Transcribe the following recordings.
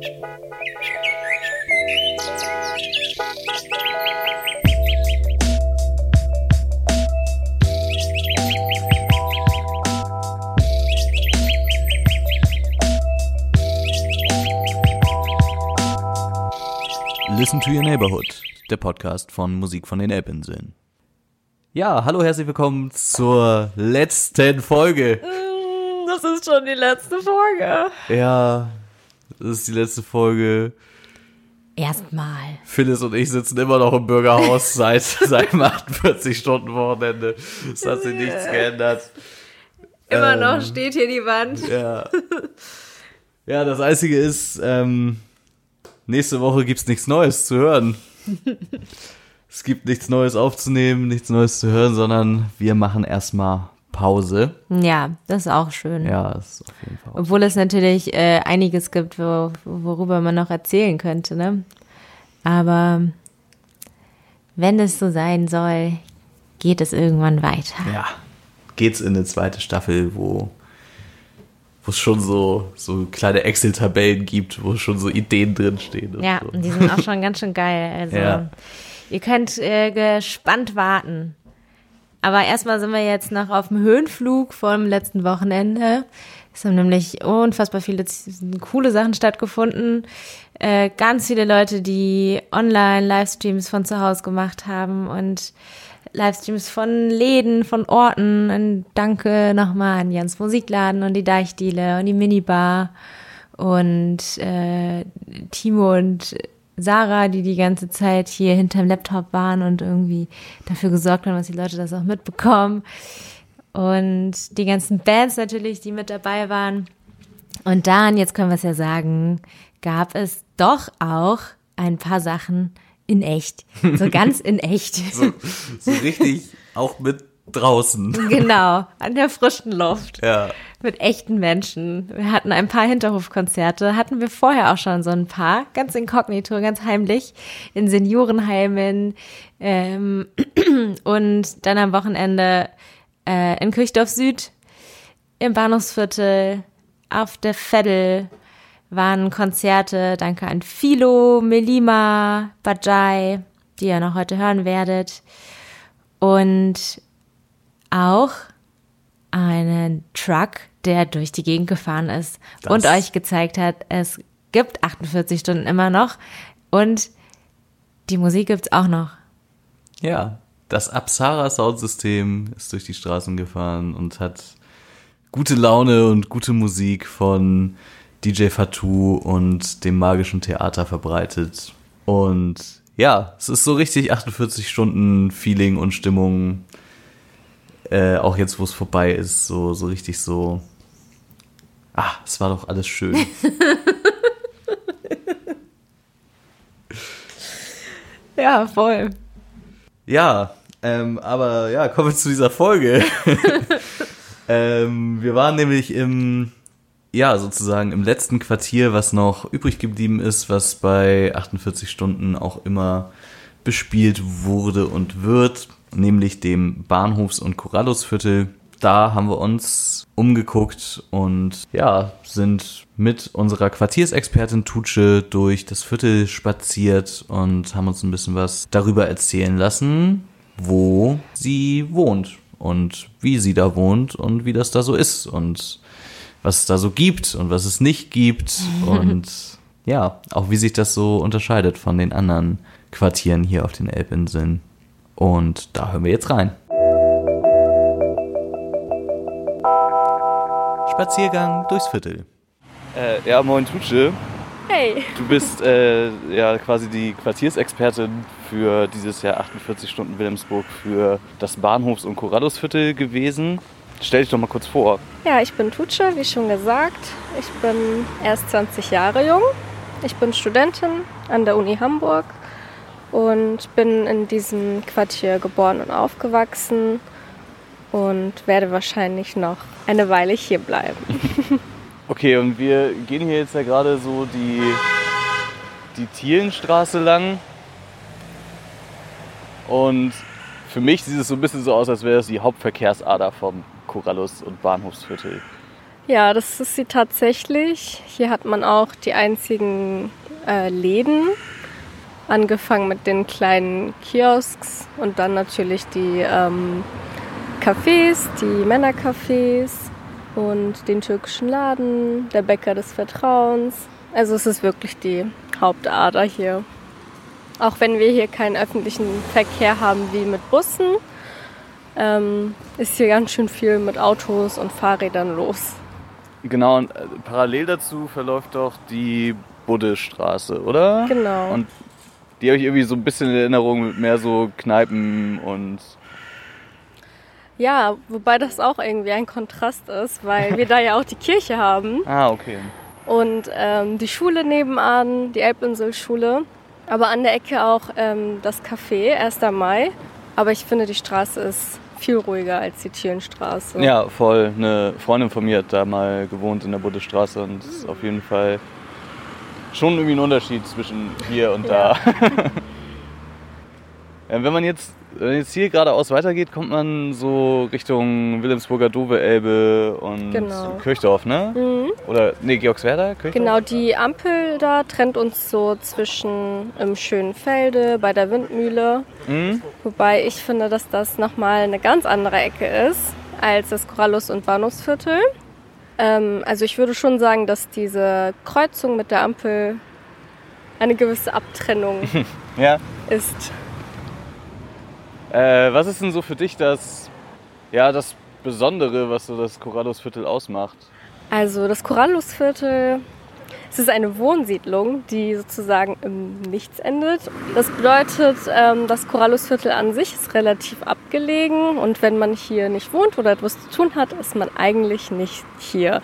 Listen to Your Neighborhood, der Podcast von Musik von den Elbinseln. Ja, hallo, herzlich willkommen zur letzten Folge. Mm, Das ist schon die letzte Folge. Ja, das ist die letzte Folge. Erstmal. Phyllis und ich sitzen immer noch im Bürgerhaus seit seinem 48-Stunden-Wochenende. Es hat sich nichts geändert. Immer Ähm, noch steht hier die Wand. Ja. Ja, das Einzige ist, ähm, nächste Woche gibt's nichts Neues zu hören. es gibt nichts Neues aufzunehmen, nichts Neues zu hören, sondern wir machen erstmal Pause. Ja, das ist auch schön. Ja, ist auf jeden Fall. Obwohl es natürlich äh, einiges gibt, wo, worüber man noch erzählen könnte, ne? Aber wenn es so sein soll, geht es irgendwann weiter. Ja, geht's in eine zweite Staffel, wo wo es schon so, so kleine Excel-Tabellen gibt, wo schon so Ideen drinstehen. und Ja, so. und die sind auch schon ganz schön geil. Also Ja. ihr könnt äh, gespannt warten. Aber erstmal sind wir jetzt noch auf dem Höhenflug vom letzten Wochenende. Es haben nämlich unfassbar viele coole Sachen stattgefunden. Äh, ganz viele Leute, die online Livestreams von zu Hause gemacht haben und Livestreams von Läden, von Orten. Und danke nochmal an Jans Musikladen und die Deichdiele und die Minibar und äh, Timo und Sarah, die die ganze Zeit hier hinterm Laptop waren und irgendwie dafür gesorgt haben, dass die Leute das auch mitbekommen. Und die ganzen Bands natürlich, die mit dabei waren. Und dann, jetzt können wir es ja sagen, gab es doch auch ein paar Sachen in echt. So ganz in echt. so, so richtig auch mit draußen. genau, an der frischen Luft. Ja. mit echten Menschen. Wir hatten ein paar Hinterhofkonzerte, hatten wir vorher auch schon so ein paar, ganz inkognito, ganz heimlich, in Seniorenheimen ähm, und dann am Wochenende äh, in Kirchdorf Süd, im Bahnhofsviertel, auf der Veddel waren Konzerte. Danke an Philo, Melima, Bajai, die ihr noch heute hören werdet. Und auch einen Truck, der durch die Gegend gefahren ist Das- und euch gezeigt hat, es gibt 48 Stunden immer noch und die Musik gibt's auch noch. Ja, das Apsara Soundsystem ist durch die Straßen gefahren und hat gute Laune und gute Musik von DJ Fatou und dem magischen Theater verbreitet. Und ja, es ist so richtig 48 Stunden Feeling und Stimmung. Äh, auch jetzt, wo es vorbei ist, so, so richtig so. Ah, es war doch alles schön. Ja, voll. Ja, ähm, aber ja, kommen wir zu dieser Folge. ähm, wir waren nämlich im, ja, sozusagen im letzten Quartier, was noch übrig geblieben ist, was bei 48 Stunden auch immer bespielt wurde und wird, nämlich dem Bahnhofs- und Corrallusviertel. Da haben wir uns umgeguckt und ja, sind mit unserer Quartiersexpertin Tutsche durch das Viertel spaziert und haben uns ein bisschen was darüber erzählen lassen, wo sie wohnt und wie sie da wohnt und wie das da so ist und was es da so gibt und was es nicht gibt und ja, auch wie sich das so unterscheidet von den anderen Quartieren hier auf den Elbinseln. Und da hören wir jetzt rein. Spaziergang durchs Viertel. Äh, ja, moin Tutsche. Hey. Du bist äh, ja quasi die Quartiersexpertin für dieses Jahr 48 Stunden Wilhelmsburg für das Bahnhofs- und Corrallusviertel gewesen. Stell dich doch mal kurz vor. Ja, ich bin Tutsche, wie schon gesagt. Ich bin erst 20 Jahre jung. Ich bin Studentin an der Uni Hamburg und bin in diesem Quartier geboren und aufgewachsen und werde wahrscheinlich noch eine Weile hier bleiben. Okay, und wir gehen hier jetzt ja gerade so die, die Thielenstraße lang. Und für mich sieht es so ein bisschen so aus, als wäre es die Hauptverkehrsader vom Corallus und Bahnhofsviertel. Ja, das ist sie tatsächlich. Hier hat man auch die einzigen äh, Läden, angefangen mit den kleinen Kiosks und dann natürlich die ähm, Cafés, die Männercafés und den türkischen Laden, der Bäcker des Vertrauens. Also es ist wirklich die Hauptader hier. Auch wenn wir hier keinen öffentlichen Verkehr haben wie mit Bussen, ähm, ist hier ganz schön viel mit Autos und Fahrrädern los. Genau, und äh, parallel dazu verläuft doch die Buddestraße, oder? Genau. Und die habe ich irgendwie so ein bisschen in Erinnerung mit mehr so Kneipen und. Ja, wobei das auch irgendwie ein Kontrast ist, weil wir da ja auch die Kirche haben Ah, okay. und ähm, die Schule nebenan, die Elbinselschule. Aber an der Ecke auch ähm, das Café, 1. Mai. Aber ich finde, die Straße ist viel ruhiger als die Thielenstraße. Ja, voll. Eine Freundin von mir hat da mal gewohnt in der Buddestraße und ist auf jeden Fall schon irgendwie ein Unterschied zwischen hier und da. Ja, wenn man jetzt, wenn man jetzt hier geradeaus weitergeht, kommt man so Richtung Wilhelmsburger Dove-Elbe und Genau. Kirchdorf, ne? Mhm. Oder, nee, Georgswerda? Kirchdorf? Genau, die Ampel da trennt uns so zwischen im schönen Felde bei der Windmühle. Mhm. Wobei ich finde, dass das nochmal eine ganz andere Ecke ist als das Korallus- und Bahnhofsviertel. Ähm, also ich würde schon sagen, dass diese Kreuzung mit der Ampel eine gewisse Abtrennung Ja. ist. Äh, was ist denn so für dich das, ja, das Besondere, was so das Corrallusviertel ausmacht? Also das Korallusviertel, es ist eine Wohnsiedlung, die sozusagen im Nichts endet. Das bedeutet, ähm, das Korallusviertel an sich ist relativ abgelegen und wenn man hier nicht wohnt oder etwas zu tun hat, ist man eigentlich nicht hier.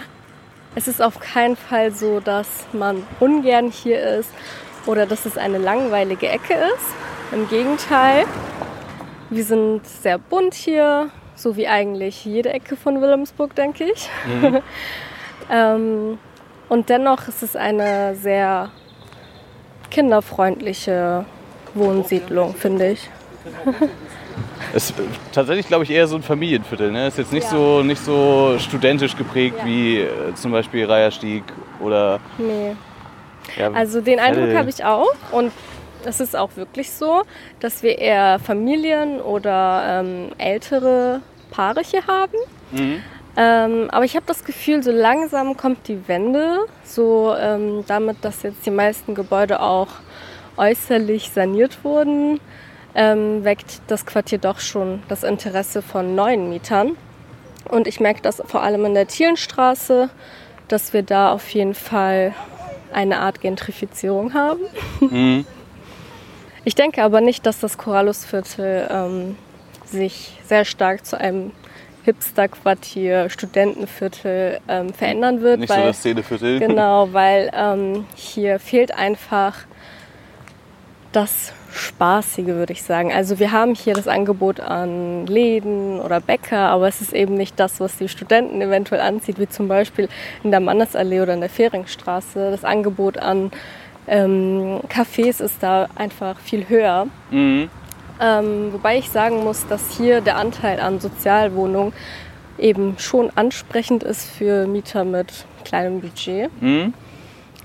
Es ist auf keinen Fall so, dass man ungern hier ist oder dass es eine langweilige Ecke ist. Im Gegenteil, wir sind sehr bunt hier, so wie eigentlich jede Ecke von Wilhelmsburg, denke ich. ähm, und dennoch ist es eine sehr kinderfreundliche Wohnsiedlung, finde ich. Es ist tatsächlich, glaube ich, eher so ein Familienviertel. Ne? Ist jetzt nicht, Ja. so, nicht so studentisch geprägt Ja. wie äh, zum Beispiel Reiherstieg oder. Nee. Ja, Also den Eindruck habe ich auch. Und es ist auch wirklich so, dass wir eher Familien oder ähm, ältere Paare hier haben. Mhm. Ähm, aber ich habe das Gefühl, so langsam kommt die Wende. So ähm, damit, dass jetzt die meisten Gebäude auch äußerlich saniert wurden, ähm, weckt das Quartier doch schon das Interesse von neuen Mietern. Und ich merke das vor allem in der Thielenstraße, dass wir da auf jeden Fall eine Art Gentrifizierung haben. Mhm. Ich denke aber nicht, dass das Korallusviertel ähm, sich sehr stark zu einem Hipsterquartier, Studentenviertel ähm, verändern wird. Nicht so weil, das Szeneviertel. Genau, weil ähm, hier fehlt einfach das Spaßige, würde ich sagen. Also wir haben hier das Angebot an Läden oder Bäcker, aber es ist eben nicht das, was die Studenten eventuell anzieht, wie zum Beispiel in der Mannesallee oder in der Feringstraße. Das Angebot an ähm, Cafés ist da einfach viel höher. Mhm. Ähm, wobei ich sagen muss, dass hier der Anteil an Sozialwohnungen eben schon ansprechend ist für Mieter mit kleinem Budget. Mhm.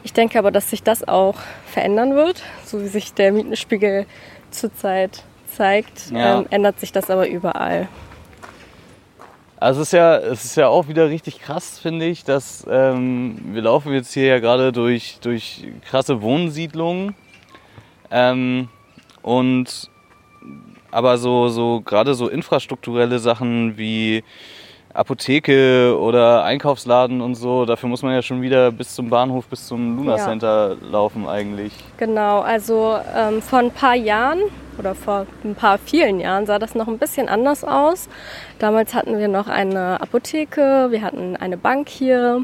Ich denke aber, dass sich das auch verändern wird, so wie sich der Mietenspiegel zurzeit zeigt, Ja. ähm, ändert sich das aber überall. Also es ist ja, es ist ja auch wieder richtig krass, finde ich, dass ähm, wir laufen jetzt hier ja gerade durch, durch krasse Wohnsiedlungen. Ähm, und aber so, so gerade so infrastrukturelle Sachen wie Apotheke oder Einkaufsladen und so, dafür muss man ja schon wieder bis zum Bahnhof, bis zum Luna Ja. Center laufen eigentlich. Genau, also ähm, vor ein paar Jahren oder vor ein paar vielen Jahren sah das noch ein bisschen anders aus. Damals hatten wir noch eine Apotheke, wir hatten eine Bank hier.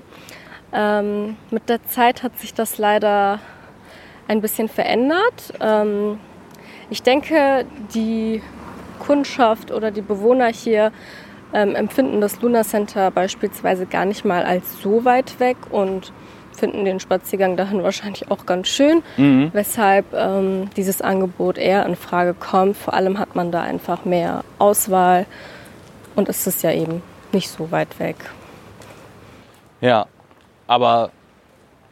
Ähm, mit der Zeit hat sich das leider ein bisschen verändert. Ähm, ich denke, die Kundschaft oder die Bewohner hier ähm, empfinden das Luna Center beispielsweise gar nicht mal als so weit weg und finden den Spaziergang dahin wahrscheinlich auch ganz schön, Mhm. weshalb ähm, dieses Angebot eher in Frage kommt. Vor allem hat man da einfach mehr Auswahl und es ist ja eben nicht so weit weg. Ja, aber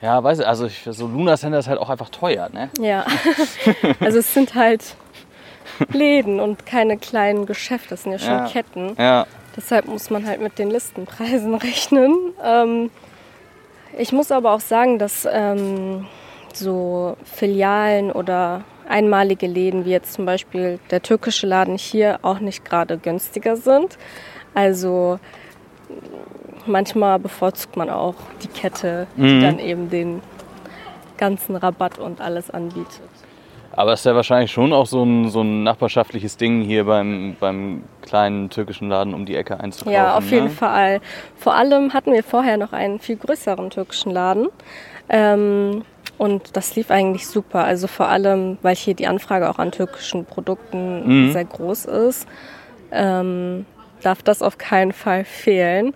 ja, weiß ich, also ich, so Luna Center ist halt auch einfach teuer, ne? Ja. also es sind halt Läden und keine kleinen Geschäfte, das sind ja schon Ja. Ketten. Ja. Deshalb muss man halt mit den Listenpreisen rechnen. Ähm, ich muss aber auch sagen, dass ähm, so Filialen oder einmalige Läden, wie jetzt zum Beispiel der türkische Laden hier, auch nicht gerade günstiger sind. Also manchmal bevorzugt man auch die Kette, die Mhm. dann eben den ganzen Rabatt und alles anbietet. Aber es ist ja wahrscheinlich schon auch so ein, so ein nachbarschaftliches Ding hier beim, beim kleinen türkischen Laden um die Ecke einzukaufen. Ja, auf jeden ne? Fall. Vor allem hatten wir vorher noch einen viel größeren türkischen Laden. Ähm, und das lief eigentlich super. Also vor allem, weil hier die Anfrage auch an türkischen Produkten Mhm. sehr groß ist, ähm, darf das auf keinen Fall fehlen.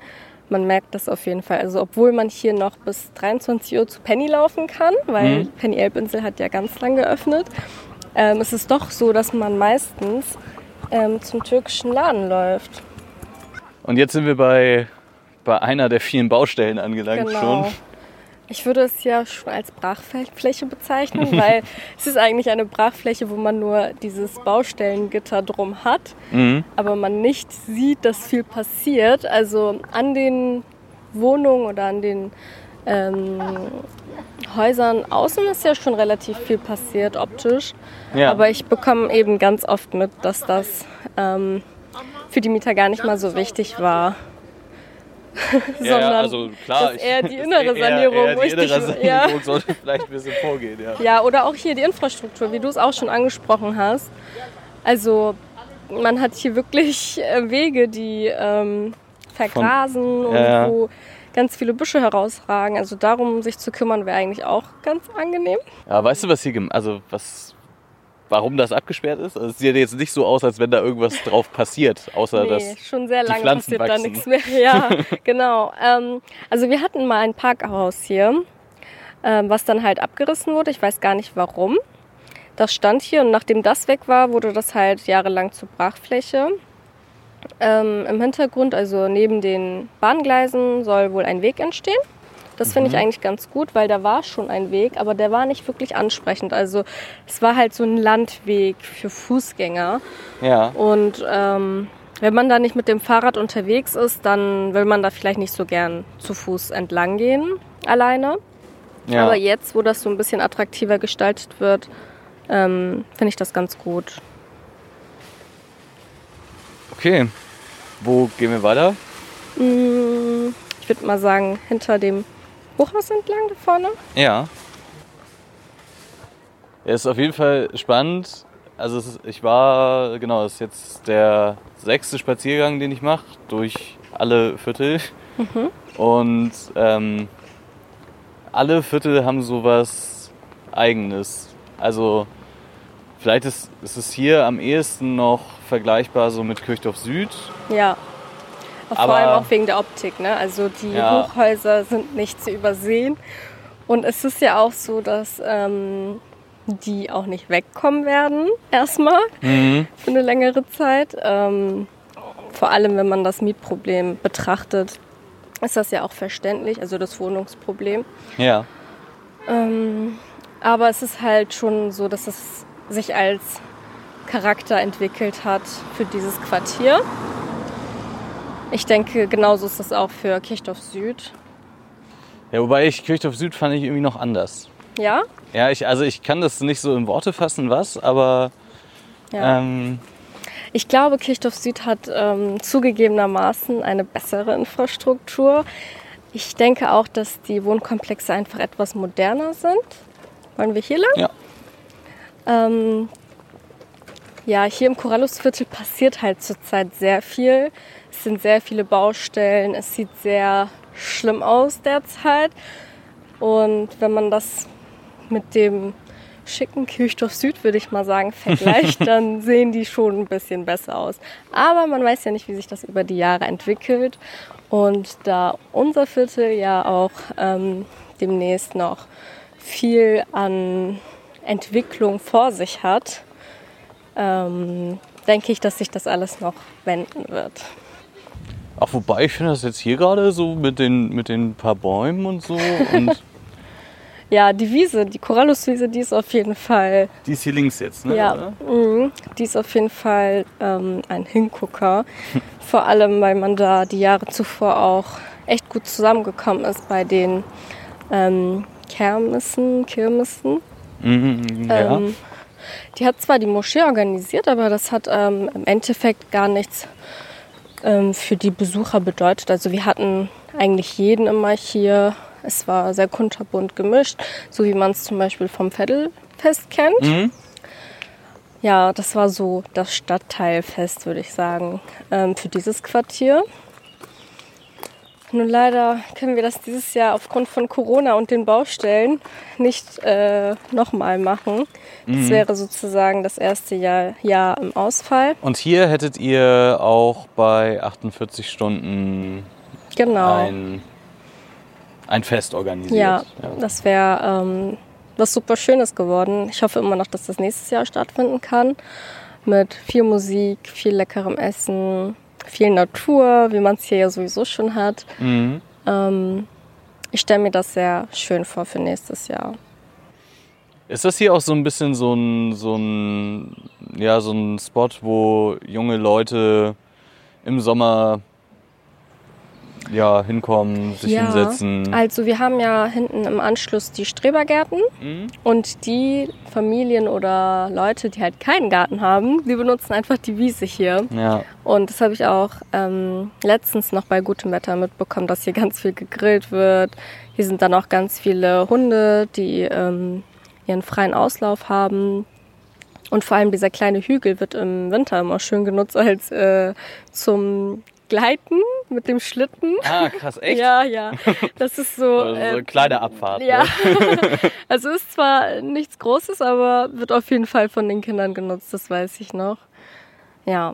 Man merkt das auf jeden Fall. Also obwohl man hier noch bis 23 Uhr zu Penny laufen kann, weil Mhm. Penny Elbinsel hat ja ganz lang geöffnet, ähm, ist es doch so, dass man meistens ähm, zum türkischen Laden läuft. Und jetzt sind wir bei, bei einer der vielen Baustellen angelangt Genau. schon. Ich würde es ja schon als Brachfläche bezeichnen, weil es ist eigentlich eine Brachfläche, wo man nur dieses Baustellengitter drum hat, Mhm. aber man nicht sieht, dass viel passiert. Also an den Wohnungen oder an den ähm, Häusern außen ist ja schon relativ viel passiert optisch. Ja. Aber ich bekomme eben ganz oft mit, dass das ähm, für die Mieter gar nicht mal so wichtig war. Ja, ja, sondern also klar, dass eher die innere eher- Sanierung eher die richtig- innere Sanierung ja. sollte vielleicht ein bisschen vorgehen, ja. Ja, oder auch hier die Infrastruktur, wie du es auch schon angesprochen hast. Also man hat hier wirklich äh, Wege, die ähm, vergrasen und ja, ja. wo ganz viele Büsche herausragen. Also darum sich zu kümmern, wäre eigentlich auch ganz angenehm. Ja, weißt du, was hier, also was, warum das abgesperrt ist? Also es sieht jetzt nicht so aus, als wenn da irgendwas drauf passiert, außer Nee, dass schon sehr die lange Pflanzen passiert da wachsen. nichts mehr. Ja, genau. Ähm, also wir hatten mal ein Parkhaus hier, ähm, was dann halt abgerissen wurde. Ich weiß gar nicht warum. Das stand hier und nachdem das weg war, wurde das halt jahrelang zur Brachfläche. Ähm, Im Hintergrund, also neben den Bahngleisen, soll wohl ein Weg entstehen. Das finde ich eigentlich ganz gut, weil da war schon ein Weg, aber der war nicht wirklich ansprechend. Also es war halt so ein Landweg für Fußgänger. ja, Und ähm, wenn man da nicht mit dem Fahrrad unterwegs ist, dann will man da vielleicht nicht so gern zu Fuß entlang gehen, alleine. ja. Aber jetzt, wo das so ein bisschen attraktiver gestaltet wird, ähm, finde ich das ganz gut. okay. Wo gehen wir weiter? Mm, Ich würde mal sagen, hinter dem Hochhaus entlang da vorne. Ja. Ja, ist auf jeden Fall spannend. Also ist, ich war, genau, es ist jetzt der sechste Spaziergang, den ich mache, durch alle Viertel. Und ähm, alle Viertel haben sowas Eigenes. Also vielleicht ist, ist es hier am ehesten noch vergleichbar so mit Kirchdorf Süd. Ja. Vor Aber- allem auch wegen der Optik. Ne? Also die Ja. Hochhäuser sind nicht zu übersehen. Und es ist ja auch so, dass ähm, die auch nicht wegkommen werden, erstmal für eine längere Zeit. Ähm, vor allem, wenn man das Mietproblem betrachtet, ist das ja auch verständlich, also das Wohnungsproblem. Ja. Ähm, aber es ist halt schon so, dass es sich als Charakter entwickelt hat für dieses Quartier. Ich denke, genauso ist das auch für Kirchdorf Süd. Ja, wobei ich Kirchdorf Süd fand ich irgendwie noch anders. Ja? Ja, ich, also ich kann das nicht so in Worte fassen, was, aber Ja. ähm, Ich glaube, Kirchdorf Süd hat ähm, zugegebenermaßen eine bessere Infrastruktur. Ich denke auch, dass die Wohnkomplexe einfach etwas moderner sind. Wollen wir hier lang? ja. Ähm, ja, hier im Corellusviertel passiert halt zurzeit sehr viel. Es sind sehr viele Baustellen. Es sieht sehr schlimm aus derzeit. Und wenn man das mit dem schicken Kirchdorf Süd, würde ich mal sagen, vergleicht, dann sehen die schon ein bisschen besser aus. Aber man weiß ja nicht, wie sich das über die Jahre entwickelt. Und da unser Viertel ja auch ähm, demnächst noch viel an Entwicklung vor sich hat, ähm, denke ich, dass sich das alles noch wenden wird. Ach, wobei, ich finde das jetzt hier gerade so mit den, mit den paar Bäumen und so. Und Ja, die Wiese, die Coralluswiese, die ist auf jeden Fall, die ist hier links jetzt, ne? ja, mhm, die ist auf jeden Fall ähm, ein Hingucker. Vor allem, weil man da die Jahre zuvor auch echt gut zusammengekommen ist bei den ähm, Kermissen, Kirmessen. Mhm, ja. Ähm, die hat zwar die Moschee organisiert, aber das hat ähm, im Endeffekt gar nichts ähm, für die Besucher bedeutet. Also wir hatten eigentlich jeden immer hier. Es war sehr kunterbunt gemischt, so wie man es zum Beispiel vom Vettelfest kennt. Mhm. Ja, das war so das Stadtteilfest, würde ich sagen, ähm, für dieses Quartier. Nur leider können wir das dieses Jahr aufgrund von Corona und den Baustellen nicht äh, nochmal machen. Das wäre sozusagen das erste Jahr, Jahr im Ausfall. Und hier hättet ihr auch bei 48 Stunden Genau. ein, ein Fest organisiert. ja, das wäre ähm, was super Schönes geworden. Ich hoffe immer noch, dass das nächstes Jahr stattfinden kann. Mit viel Musik, viel leckerem Essen, viel Natur, wie man es hier ja sowieso schon hat. Mhm. Ähm, ich stelle mir das sehr schön vor für nächstes Jahr. Ist das hier auch so ein bisschen so ein, so ein, ja, so ein Spot, wo junge Leute im Sommer ja, hinkommen, sich hinsetzen? Also wir haben ja hinten im Anschluss die Strebergärten Mhm. und die Familien oder Leute, die halt keinen Garten haben, die benutzen einfach die Wiese hier. Ja. Und das habe ich auch ähm, letztens noch bei gutem Wetter mitbekommen, dass hier ganz viel gegrillt wird. Hier sind dann auch ganz viele Hunde, die ähm, ihren freien Auslauf haben. Und vor allem dieser kleine Hügel wird im Winter immer schön genutzt als äh, zum Gleiten mit dem Schlitten. Ah, krass, echt? Ja, ja. Das ist so. Also so äh, eine kleine Abfahrt. ja. Ne? also ist zwar nichts Großes, aber wird auf jeden Fall von den Kindern genutzt, das weiß ich noch. Ja.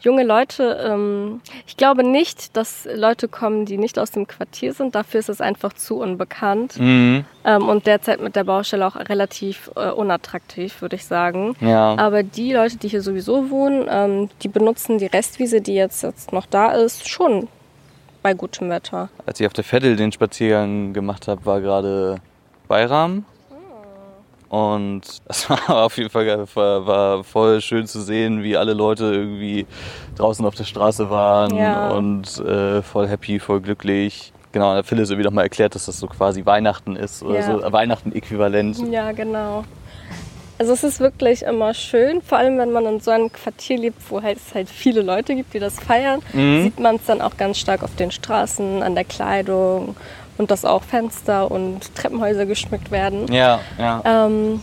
Junge Leute, ähm, ich glaube nicht, dass Leute kommen, die nicht aus dem Quartier sind. Dafür ist es einfach zu unbekannt. Mhm. Ähm, und derzeit mit der Baustelle auch relativ äh, unattraktiv, würde ich sagen. Ja. Aber die Leute, die hier sowieso wohnen, ähm, die benutzen die Restwiese, die jetzt, jetzt noch da ist, schon bei gutem Wetter. Als ich auf der Vettel den Spaziergang gemacht habe, war gerade Bayram. Und es war auf jeden Fall war, war voll schön zu sehen, wie alle Leute irgendwie draußen auf der Straße waren Ja. und äh, voll happy, voll glücklich. Genau, der Phil ist irgendwie nochmal erklärt, dass das so quasi Weihnachten ist oder Ja. so äh, Weihnachten-Äquivalent. Ja, genau. Also es ist wirklich immer schön, vor allem wenn man in so einem Quartier lebt, wo halt es halt viele Leute gibt, die das feiern, Mhm. sieht man es dann auch ganz stark auf den Straßen, an der Kleidung und dass auch Fenster und Treppenhäuser geschmückt werden. Ja, ja. Ähm,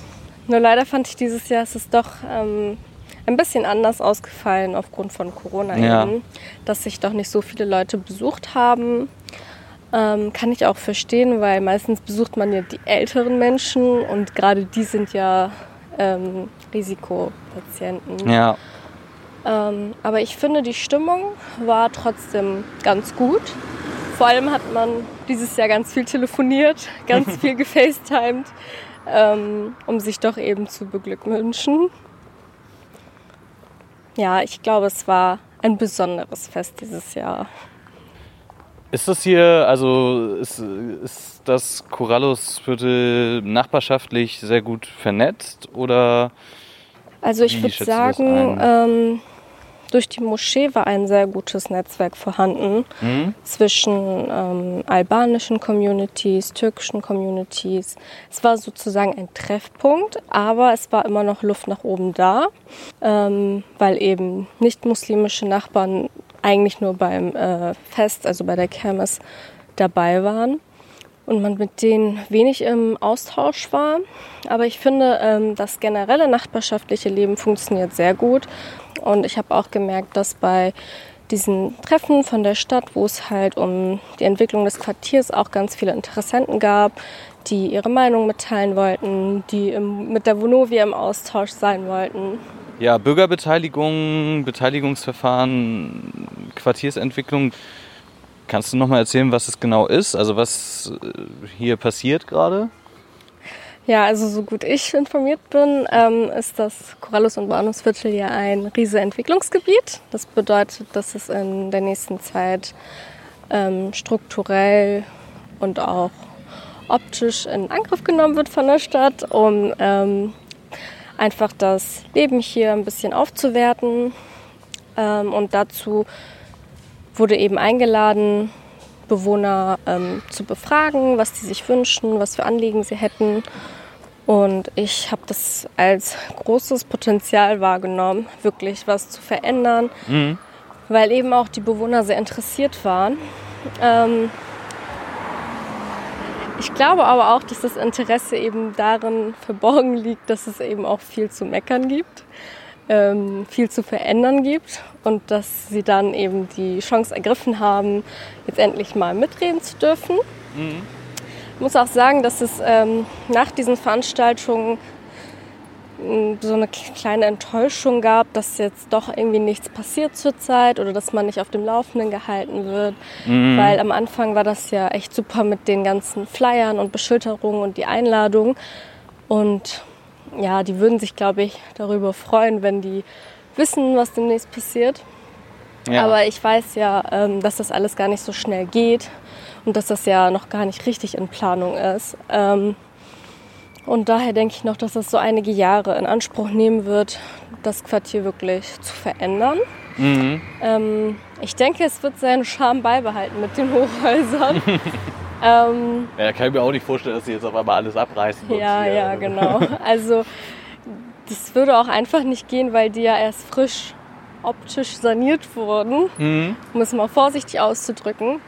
nur leider fand ich dieses Jahr, es ist doch ähm, ein bisschen anders ausgefallen aufgrund von Corona Ja. eben, dass sich doch nicht so viele Leute besucht haben. Ähm, kann ich auch verstehen, weil meistens besucht man ja die älteren Menschen und gerade die sind ja ähm, Risikopatienten. Ja. Ähm, aber ich finde, die Stimmung war trotzdem ganz gut. Vor allem hat man dieses Jahr ganz viel telefoniert, ganz viel gefacetimed, ähm, um sich doch eben zu beglückwünschen. Ja, ich glaube, es war ein besonderes Fest dieses Jahr. Ist das hier, also ist, ist das Corallusviertel nachbarschaftlich sehr gut vernetzt oder? Also ich würde sagen, durch die Moschee war ein sehr gutes Netzwerk vorhanden Hm? zwischen ähm, albanischen Communities, türkischen Communities. Es war sozusagen ein Treffpunkt, aber es war immer noch Luft nach oben da, ähm, weil eben nicht-muslimische Nachbarn eigentlich nur beim äh, Fest, also bei der Kermes, dabei waren und man mit denen wenig im Austausch war. Aber ich finde, ähm, das generelle nachbarschaftliche Leben funktioniert sehr gut. Und ich habe auch gemerkt, dass bei diesen Treffen von der Stadt, wo es halt um die Entwicklung des Quartiers auch ganz viele Interessenten gab, die ihre Meinung mitteilen wollten, die im, mit der Vonovia im Austausch sein wollten. Ja, Bürgerbeteiligung, Beteiligungsverfahren, Quartiersentwicklung. Kannst du noch mal erzählen, was es genau ist? Also was äh, hier passiert gerade? Ja, also so gut ich informiert bin, ähm, ist das Corallus- und Bahnhofsviertel ja ein riese Entwicklungsgebiet. Das bedeutet, dass es in der nächsten Zeit ähm, strukturell und auch optisch in Angriff genommen wird von der Stadt, um ähm, einfach das Leben hier ein bisschen aufzuwerten. Ähm, und dazu wurde eben eingeladen, Bewohner ähm, zu befragen, was sie sich wünschen, was für Anliegen sie hätten. Und ich habe das als großes Potenzial wahrgenommen, wirklich was zu verändern, mhm. weil eben auch die Bewohner sehr interessiert waren. Ähm, ich glaube aber auch, dass das Interesse eben darin verborgen liegt, dass es eben auch viel zu meckern gibt ähm, viel zu verändern gibt und dass sie dann eben die Chance ergriffen haben, jetzt endlich mal mitreden zu dürfen. Mhm. Ich muss auch sagen, dass es ähm, nach diesen Veranstaltungen so eine kleine Enttäuschung gab, dass jetzt doch irgendwie nichts passiert zurzeit oder dass man nicht auf dem Laufenden gehalten wird. Mhm. Weil am Anfang war das ja echt super mit den ganzen Flyern und Beschilderungen und die Einladung. Und ja, die würden sich, glaube ich, darüber freuen, wenn die wissen, was demnächst passiert. Ja. Aber ich weiß ja, ähm, dass das alles gar nicht so schnell geht und dass das ja noch gar nicht richtig in Planung ist. Ähm, und daher denke ich noch, dass das so einige Jahre in Anspruch nehmen wird, das Quartier wirklich zu verändern. Mhm. Ähm, ich denke, es wird seinen Charme beibehalten mit den Hochhäusern. Ähm, ja, kann ich mir auch nicht vorstellen, dass sie jetzt auf einmal alles abreißen. Ja, ja, ja, genau. Also das würde auch einfach nicht gehen, weil die ja erst frisch optisch saniert wurden, mhm. um es mal vorsichtig auszudrücken.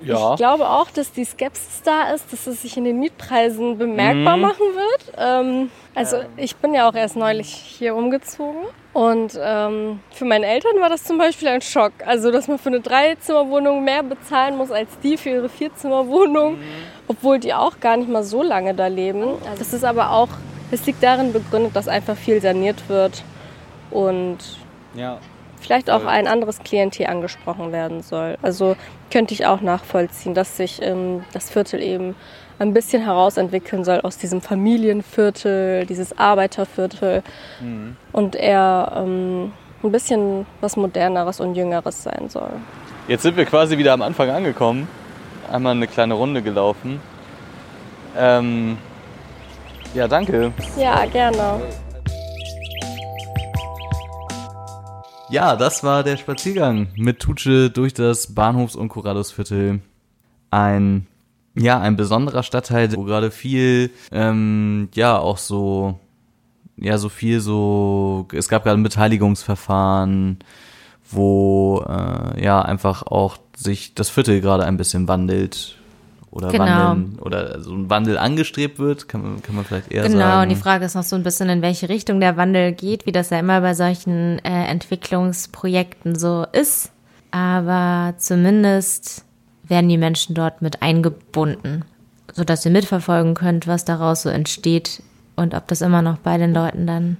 Ja. Ich glaube auch, dass die Skepsis da ist, dass es sich in den Mietpreisen bemerkbar mhm. machen wird. Ähm, also ähm. ich bin ja auch erst neulich hier umgezogen und ähm, für meine Eltern war das zum Beispiel ein Schock. Also dass man für eine Dreizimmerwohnung mehr bezahlen muss als die für ihre Vierzimmerwohnung, mhm. obwohl die auch gar nicht mal so lange da leben. Also das ist aber auch, es liegt darin begründet, dass einfach viel saniert wird und ja vielleicht auch ein anderes Klientel angesprochen werden soll. Also könnte ich auch nachvollziehen, dass sich ähm, das Viertel eben ein bisschen herausentwickeln soll aus diesem Familienviertel, dieses Arbeiterviertel mhm. und eher ähm, ein bisschen was Moderneres und Jüngeres sein soll. Jetzt sind wir quasi wieder am Anfang angekommen, einmal eine kleine Runde gelaufen. Ähm, ja, danke. Ja, gerne. Ja, das war der Spaziergang mit Tutsche durch das Bahnhofs- und Corrallusviertel. Ein, ja, ein besonderer Stadtteil, wo gerade viel, ähm, ja, auch so, ja, so viel so, es gab gerade ein Beteiligungsverfahren, wo, äh, ja, einfach auch sich das Viertel gerade ein bisschen wandelt oder genau. wandeln oder so ein Wandel angestrebt wird, kann man, kann man vielleicht eher genau, sagen. Genau, und die Frage ist noch so ein bisschen, in welche Richtung der Wandel geht, wie das ja immer bei solchen äh, Entwicklungsprojekten so ist. Aber zumindest werden die Menschen dort mit eingebunden, sodass ihr mitverfolgen könnt, was daraus so entsteht und ob das immer noch bei den Leuten dann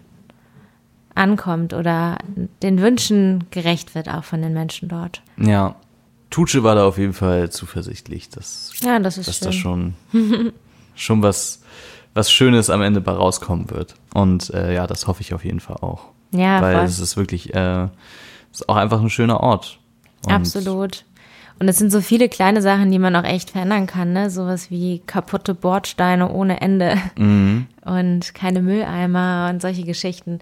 ankommt oder den Wünschen gerecht wird auch von den Menschen dort. Ja, Tutsche war da auf jeden Fall zuversichtlich, dass, ja, das dass schön. da schon, schon was, was Schönes am Ende bei rauskommen wird. Und äh, ja, das hoffe ich auf jeden Fall auch. Ja, Weil voll. es ist wirklich, äh, ist auch einfach ein schöner Ort. Und Absolut. Und es sind so viele kleine Sachen, die man auch echt verändern kann, ne? Sowas wie kaputte Bordsteine ohne Ende mhm. und keine Mülleimer und solche Geschichten.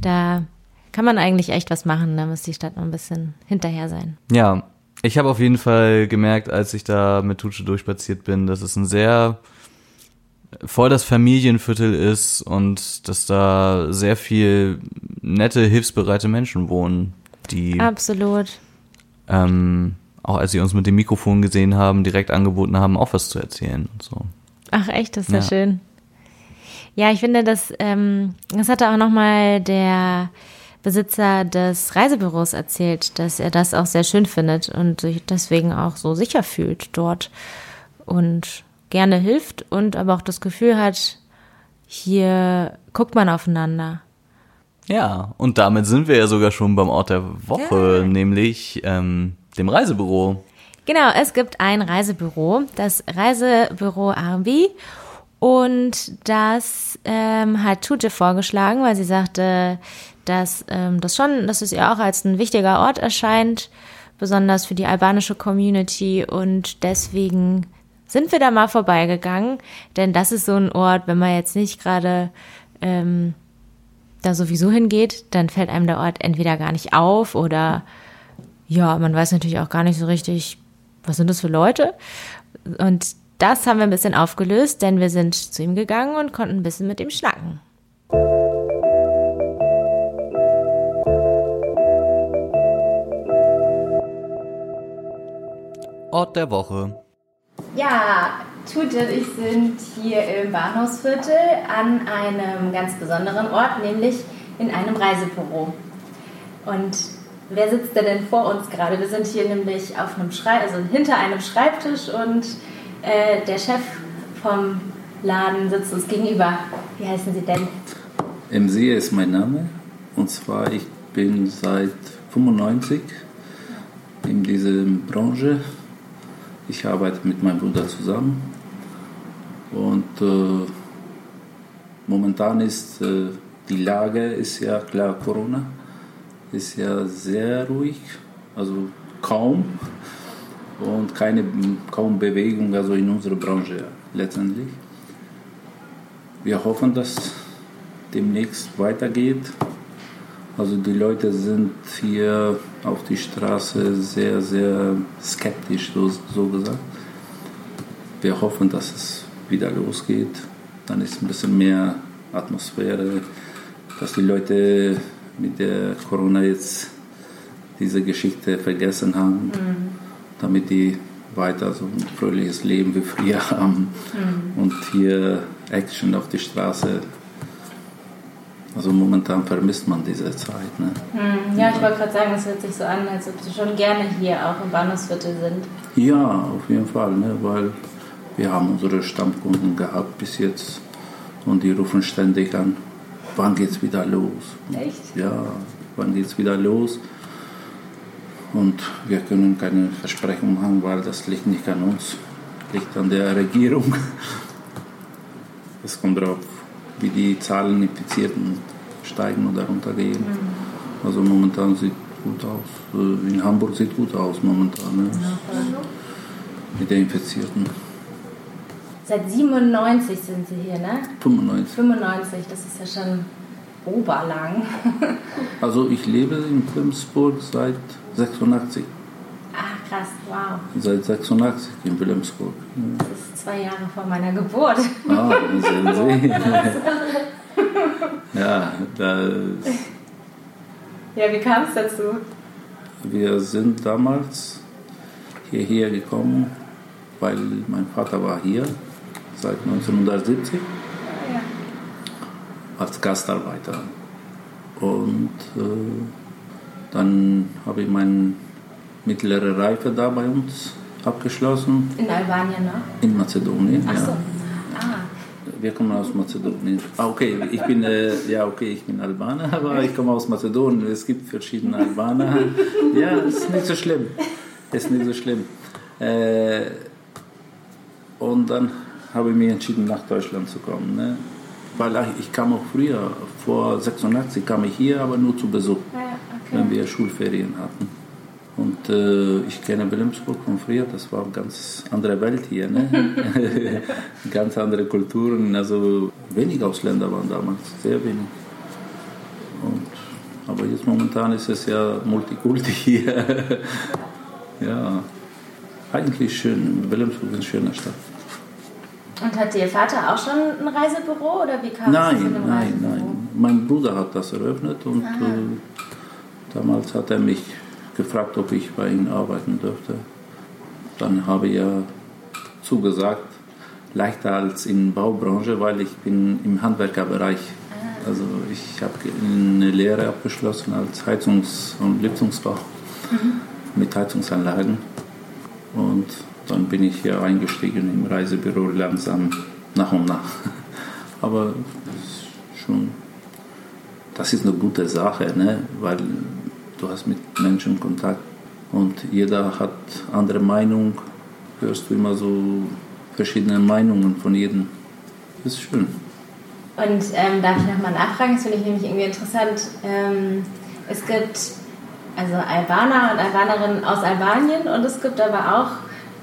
Da kann man eigentlich echt was machen, da muss die Stadt noch ein bisschen hinterher sein. Ja, ich habe auf jeden Fall gemerkt, als ich da mit Tutsche durchspaziert bin, dass es ein sehr voll das Familienviertel ist und dass da sehr viel nette, hilfsbereite Menschen wohnen, die absolut ähm, auch als sie uns mit dem Mikrofon gesehen haben, direkt angeboten haben, auch was zu erzählen und so. Ach echt, das ist ja, ja schön. Ja, ich finde, dass ähm, das hatte auch noch mal der Besitzer des Reisebüros erzählt, dass er das auch sehr schön findet und sich deswegen auch so sicher fühlt dort und gerne hilft und aber auch das Gefühl hat, hier guckt man aufeinander. Ja, und damit sind wir ja sogar schon beim Ort der Woche, ja. nämlich ähm, dem Reisebüro. Genau, es gibt ein Reisebüro, das Reisebüro Arbi Und das ähm, hat Tuje vorgeschlagen, weil sie sagte, dass ähm, das schon, dass es ihr auch als ein wichtiger Ort erscheint, besonders für die albanische Community. Und deswegen sind wir da mal vorbeigegangen, denn das ist so ein Ort, wenn man jetzt nicht gerade ähm, da sowieso hingeht, dann fällt einem der Ort entweder gar nicht auf oder ja, man weiß natürlich auch gar nicht so richtig, was sind das für Leute. Und das haben wir ein bisschen aufgelöst, denn wir sind zu ihm gegangen und konnten ein bisschen mit ihm schnacken. Ort der Woche. Ja, Tut und ich sind hier im Bahnhofsviertel an einem ganz besonderen Ort, nämlich in einem Reisebüro. Und wer sitzt denn vor uns gerade? Wir sind hier nämlich auf einem Schrei also hinter einem Schreibtisch und äh, der Chef vom Laden sitzt uns gegenüber. Wie heißen Sie denn? MC ist mein Name und zwar ich bin seit 95 in dieser Branche. Ich arbeite mit meinem Bruder zusammen und äh, momentan ist äh, die Lage ist ja klar Corona ist ja sehr ruhig, also kaum und keine kaum Bewegung also in unserer Branche letztendlich. Wir hoffen, dass demnächst weitergeht. Also die Leute sind hier auf die Straße sehr, sehr skeptisch, so, so gesagt. Wir hoffen, dass es wieder losgeht. Dann ist ein bisschen mehr Atmosphäre, dass die Leute mit der Corona jetzt diese Geschichte vergessen haben, mhm. damit die weiter so ein fröhliches Leben wie früher haben mhm. und hier Action auf die Straße. Also momentan vermisst man diese Zeit. Ne? Mhm. Ja, ich wollte gerade sagen, es hört sich so an, als ob Sie schon gerne hier auch im Bahnhofsviertel sind. Ja, auf jeden Fall, ne? weil wir haben unsere Stammkunden gehabt bis jetzt und die rufen ständig an, wann geht's wieder los? Echt? Ja, wann geht's wieder los? Und wir können keine Versprechungen machen, weil das liegt nicht an uns, liegt an der Regierung. Es kommt darauf, wie die Zahlen Infizierten steigen oder runtergehen. Mhm. Also momentan sieht gut aus. Äh, in Hamburg sieht gut aus momentan. Ne? Mit den Infizierten. Seit 97 sind Sie hier, ne? 95. 95, das ist ja schon oberlang. also ich lebe in Wilhelmsburg seit 86. Ach krass, wow. Seit 86 in Wilhelmsburg. Das ist zwei Jahre vor meiner Geburt. Ah, sehen Sie. ja, das ja, wie kam es dazu? Wir sind damals hierher gekommen, weil mein Vater war hier seit 1970 ja. als Gastarbeiter. Und äh, dann habe ich meine mittlere Reife da bei uns abgeschlossen. In Albanien, ne? In Mazedonien, Ach so. ja. Ah. Wir kommen aus Mazedonien. Ah, okay, ich bin, äh, ja, okay, ich bin Albaner, aber ich komme aus Mazedonien. Es gibt verschiedene Albaner. Ja, ist nicht so schlimm. Ist nicht so schlimm. Äh, und dann habe ich mich entschieden, nach Deutschland zu kommen. Ne? Weil ich kam auch früher, vor 86 kam ich hier, aber nur zu Besuch, ja, okay. wenn wir Schulferien hatten. Und äh, ich kenne Wilhelmsburg von früher, das war eine ganz andere Welt hier. Ne? ganz andere Kulturen, also wenig Ausländer waren damals, sehr wenig. Und, aber jetzt momentan ist es ja Multikulti hier. ja, eigentlich schön. Wilhelmsburg ist eine schöne Stadt. Und hatte Ihr Vater auch schon ein Reisebüro oder wie kam nein, es zu einem Nein, Reisebüro? nein. Mein Bruder hat das eröffnet und äh, damals hat er mich gefragt, ob ich bei ihm arbeiten dürfte. Dann habe ich ja zugesagt, leichter als in der Baubranche, weil ich bin im Handwerkerbereich. Ah. Also ich habe eine Lehre abgeschlossen als Heizungs- und Lüftungsbau Mhm. mit Heizungsanlagen. Und dann bin ich hier eingestiegen im Reisebüro langsam nach und nach. Aber das ist schon, das ist eine gute Sache, ne? weil du hast mit Menschen Kontakt und jeder hat andere Meinung. Hörst du immer so verschiedene Meinungen von jedem. ist schön. Und ähm, darf ich nochmal nachfragen? Das finde ich nämlich irgendwie interessant. Ähm, es gibt also Albaner und Albanerinnen aus Albanien und es gibt aber auch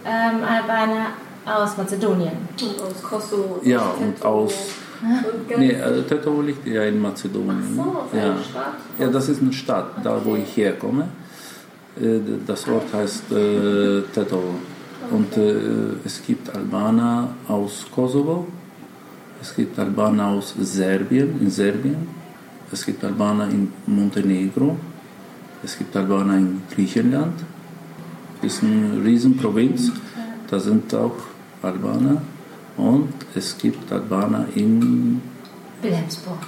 ähm, Albaner aus Mazedonien. Und aus Kosovo. Ja, und aus. Nee, also Tetovo liegt ja in Mazedonien. Ach so, auf ja. Stadt? ja, das ist eine Stadt, da wo ich herkomme. Äh, Das Ort heißt äh, Tetovo. Und äh, es gibt Albaner aus Kosovo, es gibt Albaner aus Serbien, in Serbien, es gibt Albaner in Montenegro, es gibt Albaner in Griechenland. Das ist eine Riesenprovinz, da sind auch Albaner. Und es gibt Albaner in Wilhelmsburg.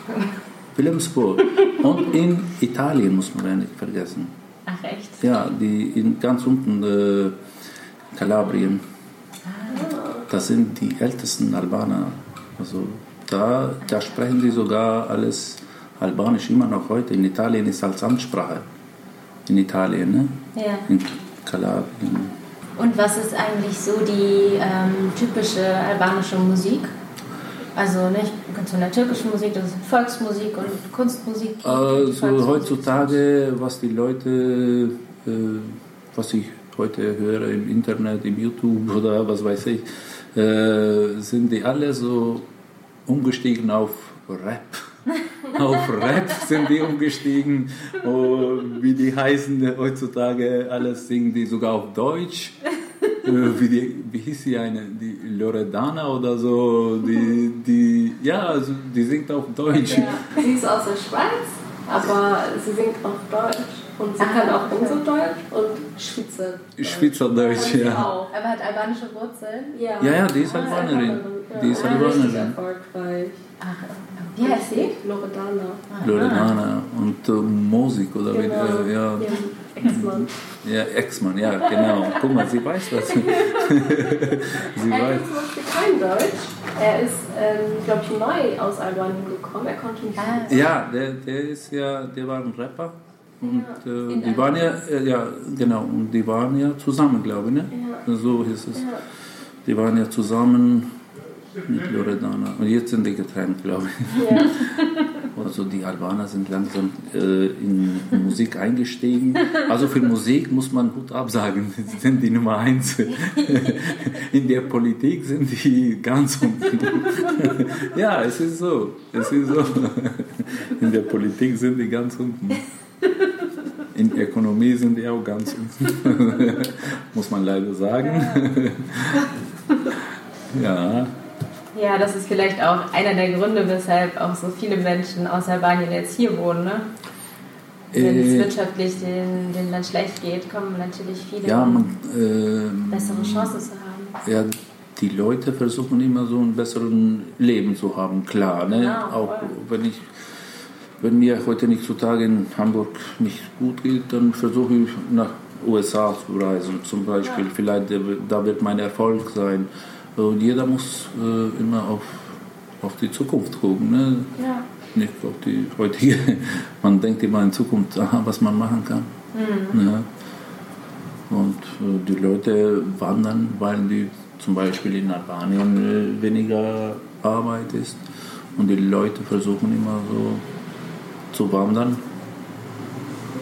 Wilhelmsburg und in Italien, muss man ja nicht vergessen. Ach echt? Ja, die in ganz unten äh, Kalabrien. Das sind die ältesten Albaner. Also da, da sprechen die sogar alles Albanisch immer noch heute. In Italien ist als Amtssprache. In Italien, ne? Ja. In Kalabrien. Und was ist eigentlich so die ähm, typische albanische Musik? Also nicht ganz von der türkischen Musik, das ist Volksmusik und Kunstmusik. Also Volksmusik. heutzutage, was die Leute, äh, was ich heute höre im Internet, im YouTube oder was weiß ich, äh, sind die alle so umgestiegen auf Rap. Auf Rap sind die umgestiegen. Oh, wie die heißen heutzutage, alles singen die sogar auf Deutsch. Äh, wie, die, wie hieß sie eine? Die Loredana oder so. Die, die, ja, also die singt auf Deutsch. Ja, sie ist aus der Schweiz, aber sie singt auch Deutsch. Und sie Ah, kann auch okay. unser Deutsch und Schweizer. Schweizerdeutsch, ja. Auch. Aber hat albanische Wurzeln? Ja. Ja, ja, die ist Ah, Albanerin. Ja, Die ist Albanerin. erfolgreich. Ach, wie heißt sie? Loredana. Loredana und äh, Musik oder wie, Genau. äh, ja, Ex-Mann. ja, Ex-Mann, ja, genau. Guck mal, sie weiß das. sie Er weiß. Beispiel kein Deutsch. Er ist, ähm, glaube ich, neu aus Albanien gekommen. Er konnte nicht Ah. Ja, der, der ist ja, der war ein Rapper. Und äh, In die waren ja, äh, ja, genau, und die waren ja zusammen, glaube ich, ne? Ja. So hieß es. Ja. Die waren ja zusammen mit Loredana. Und jetzt sind die getrennt, glaube ich. Ja. Also die Albaner sind langsam äh, in Musik eingestiegen. Also für Musik muss man gut absagen, sie sind die Nummer eins. In der Politik sind die ganz unten. Ja, es ist so. Es ist so. In der Politik sind die ganz unten. In der Ökonomie sind die auch ganz unten. Muss man leider sagen. Ja. Ja, das ist vielleicht auch einer der Gründe, weshalb auch so viele Menschen aus Albanien jetzt hier wohnen. Ne? Wenn es Äh, wirtschaftlich den, den Land schlecht geht, kommen natürlich viele, ja, um man, äh, bessere Chancen zu haben. Ja, die Leute versuchen immer so ein besseres Leben zu haben, klar. Ne? Genau, Auch voll. wenn ich, wenn mir heute nicht zutage in Hamburg nicht gut geht, dann versuche ich nach USA zu reisen, zum Beispiel. Vielleicht da wird- da wird mein Erfolg sein. Und jeder muss äh, immer auf, auf die Zukunft gucken. Ne? Ja. Nicht auf die heutige. Man denkt immer in Zukunft, aha, was man machen kann. Ja. Und äh, die Leute wandern, weil die zum Beispiel in Albanien äh, weniger Arbeit ist. Und die Leute versuchen immer so zu wandern,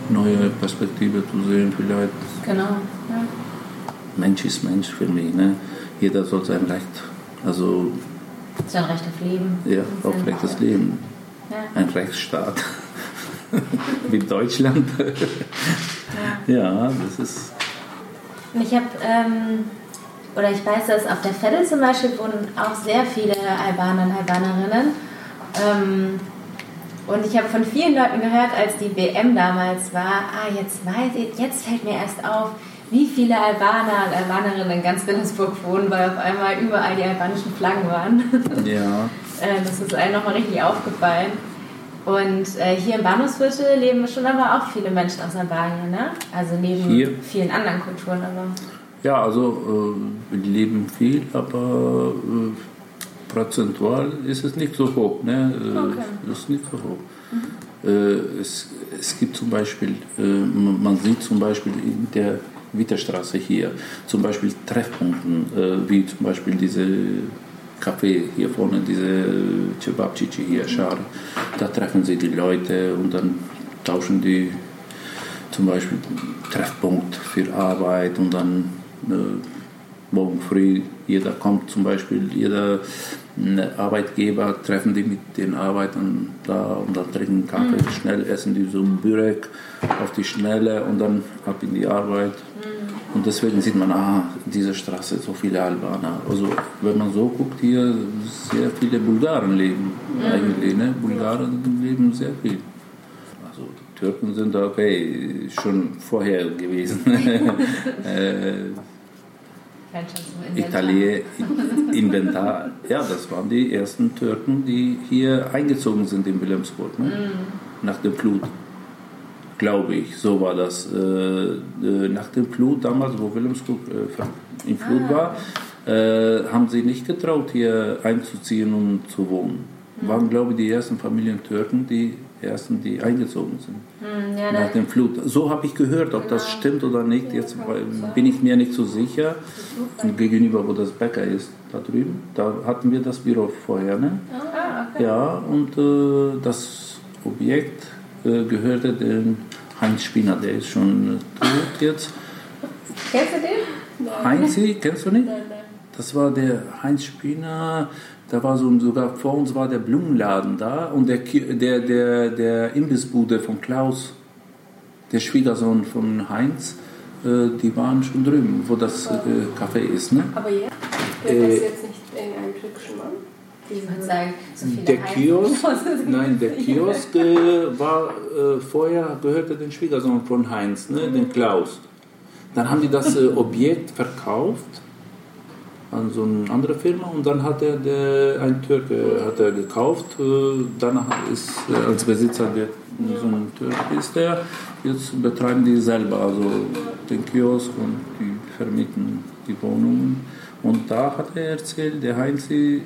neue Perspektive zu sehen vielleicht. Genau. Ja. Mensch ist Mensch für mich. Ne? Jeder soll sein Recht, also Sein Recht auf Leben. ja, auf sein- rechtes Leben. Ja. Ein Rechtsstaat. Wie Deutschland. ja, das ist. Ich habe, ähm, oder ich weiß, dass auf der Veddel zum Beispiel wohnen auch sehr viele Albaner und Albanerinnen. Ähm, und ich habe von vielen Leuten gehört, als die WM damals war, ah, jetzt weiß ich, jetzt fällt mir erst auf, wie viele Albaner und Albanerinnen in ganz Wilhelmsburg wohnen, weil auf einmal überall die albanischen Flaggen waren. Ja, Äh, das ist einem nochmal richtig aufgefallen. Und äh, hier im Bahnhofsviertel leben schon aber auch viele Menschen aus Albanien, ne? Also neben Hier? vielen anderen Kulturen, aber. ja also äh, wir leben viel, aber äh, prozentual ist es nicht so hoch. Ne? Äh, Okay. Das ist nicht so hoch. Äh, es, es gibt zum Beispiel, man sieht zum Beispiel in der Witterstraße hier, zum Beispiel Treffpunkten, äh, wie zum Beispiel diese Café hier vorne, diese Cebabcici hier, Schar. Da treffen sie die Leute und dann tauschen die zum Beispiel Treffpunkt für Arbeit und dann äh, morgen früh, jeder kommt zum Beispiel, jeder äh, Arbeitgeber treffen die mit den Arbeitern da und dann trinken Kaffee, mhm. schnell essen die so ein Bürek auf die Schnelle und dann ab in die Arbeit. Mhm. Und deswegen sieht man, ah, diese Straße, so viele Albaner. Also wenn man so guckt, hier sehr viele Bulgaren leben mhm. eigentlich. Ne? Bulgaren leben sehr viel. Also Türken sind okay, schon vorher gewesen. äh, Italien, Inventar, ja, das waren die ersten Türken, die hier eingezogen sind in Wilhelmsburg, ne? mm. nach der Flut. Glaube ich, so war das. Äh, äh, nach der Flut, damals, wo Wilhelmsburg äh, in Flut ah. war, äh, haben sie nicht getraut, hier einzuziehen und zu wohnen. Mm. Waren, glaube ich, die ersten Familien Türken, die ersten, die eingezogen sind hm, ja, nach dem Flut. So habe ich gehört, ob genau. das stimmt oder nicht. Jetzt bin ich mir nicht so sicher. Und gegenüber, wo das Bäcker ist, da drüben, da hatten wir das Büro vorher. Ne? Ah, okay. Ja, und äh, das Objekt gehörte dem Heinz Spinner, der ist schon tot jetzt. Kennst du den? Heinzi, kennst du nicht? Das war der Heinz Spinner, da war so sogar vor uns war der Blumenladen da und der, der, der, der Imbissbude von Klaus, der Schwiegersohn von Heinz, äh, die waren schon drüben, wo das äh, Café ist. Ne? Aber? Der äh, ist jetzt nicht irgendein türkischer Mann? Ich würde sagen, so der Kiosk, nein, der Kiosk äh, war äh, vorher gehörte den Schwiegersohn von Heinz, ne, den Klaus. Dann haben die das äh, Objekt verkauft an so eine andere Firma und dann hat er der, ein Türke hat er gekauft. Äh, danach ist äh, als Besitzer der, so ein Türke ist er. Jetzt betreiben die selber also den Kiosk und die vermieten die Wohnungen. Und da hat er erzählt, der Heinzi,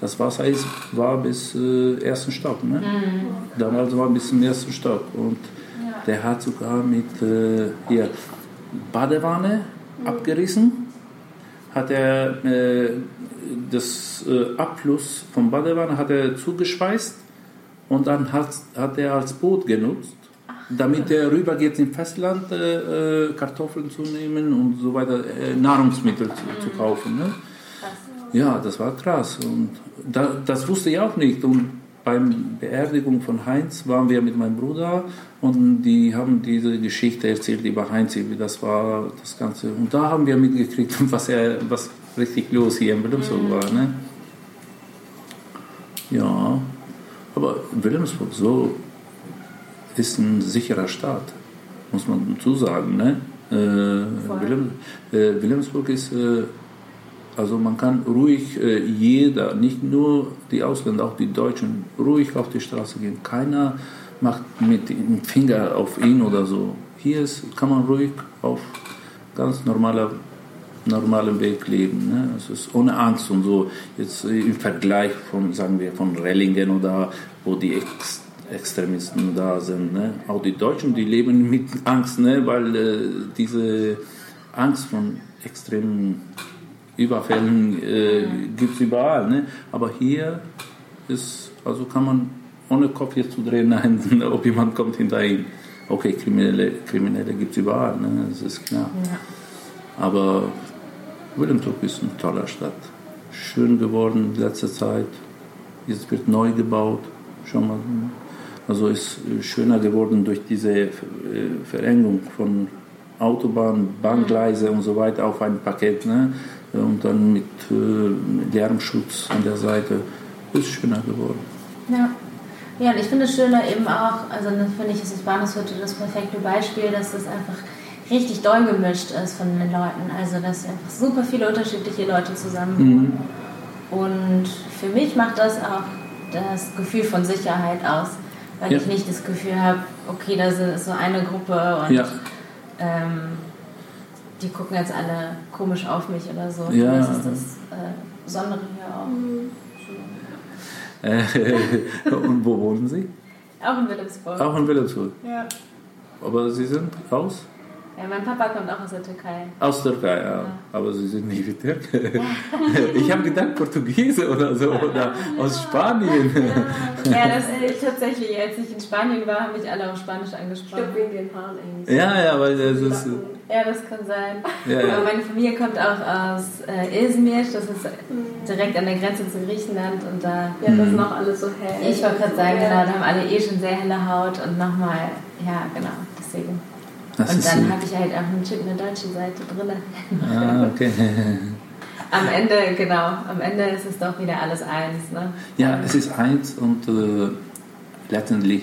das Wasser ist, war bis äh, ersten Stock. Ne? Mhm. Damals war bis zum ersten Stock. Und ja. der hat sogar mit äh, hier Badewanne mhm. abgerissen hat er äh, das äh, Abfluss vom Badewanne hat er zugeschweißt und dann hat, hat er als Boot genutzt, damit er rübergeht ins Festland, äh, äh, Kartoffeln zu nehmen und so weiter, äh, Nahrungsmittel zu, zu kaufen. Ne? Ja, das war krass und da, das wusste ich auch nicht und beim Beerdigung von Heinz waren wir mit meinem Bruder und die haben diese Geschichte erzählt über Heinz, wie das war, das Ganze. Und da haben wir mitgekriegt, was, er, was richtig los hier in Wilhelmsburg mhm. war. Ne? Ja, aber Wilhelmsburg so ist ein sicherer Staat, muss man dazu sagen. Ne? Äh, Wilhelm, äh, Wilhelmsburg ist äh, also man kann ruhig äh, jeder, nicht nur die Ausländer, auch die Deutschen, ruhig auf die Straße gehen. Keiner macht mit dem Finger auf ihn oder so. Hier ist, kann man ruhig auf ganz normaler normalem Weg leben. Ne? Es ist ohne Angst und so. Jetzt im Vergleich von, sagen wir, von Rellingen oder wo die Ex Extremisten da sind. Ne? Auch die Deutschen, die leben mit Angst, ne? weil äh, diese Angst von extremen Überfällen äh, gibt es überall. Ne? Aber hier ist, also kann man ohne Kopf jetzt zu drehen, nein, ob jemand kommt hinter ihm. Okay, Kriminelle, Kriminelle gibt es überall, ne? das ist klar. Ja. Aber Wilhelmsburg ist eine tolle Stadt. Schön geworden in letzter Zeit. Jetzt wird neu gebaut. Schon mal. Also ist schöner geworden durch diese äh, Verengung von Autobahn, Bahngleise und so weiter auf ein Paket. Ne? und dann mit äh, Lärmschutz an der Seite ist schöner geworden. Ja. Ja, und ich finde es schöner eben auch, also das finde ich, ist das Bahnhofshütte das perfekte Beispiel, dass das einfach richtig doll gemischt ist von den Leuten. Also, dass einfach super viele unterschiedliche Leute zusammen mhm. Und für mich macht das auch das Gefühl von Sicherheit aus, weil ja. ich nicht das Gefühl habe, okay, da ist so eine Gruppe und ja. ähm, die gucken jetzt alle komisch auf mich oder so. Ja. Das ist das äh, Besondere hier auch. Mhm. und wo wohnen Sie? Auch in Wilhelmsburg. Auch in Wilhelmsburg? Ja. Aber Sie sind raus? Ja, mein Papa kommt auch aus der Türkei. Aus Türkei, ja. Aber Sie sind nicht wie Türke. Ich habe gedacht Portugiese oder so oder aus Spanien. Ja, das äh, tatsächlich, als ich in Spanien war, haben mich alle auf Spanisch Ich angesprochen. glaube wegen den Haaren irgendwie. Ja, ja, weil das ist. Ja, das kann sein. Ja, ja. Aber meine Familie kommt auch aus äh, Izmir, das ist direkt an der Grenze zu Griechenland und da. Ja, das sind auch alle so hell. Ich wollte gerade sagen, genau, da haben alle eh schon sehr helle Haut und nochmal, ja, genau, deswegen. Das und dann so. habe ich halt auch einen Chip eine deutsche Seite drin. Ah, okay. Am Ende, genau, am Ende ist es doch wieder alles eins, ne? Ja, es ist eins und äh, letztendlich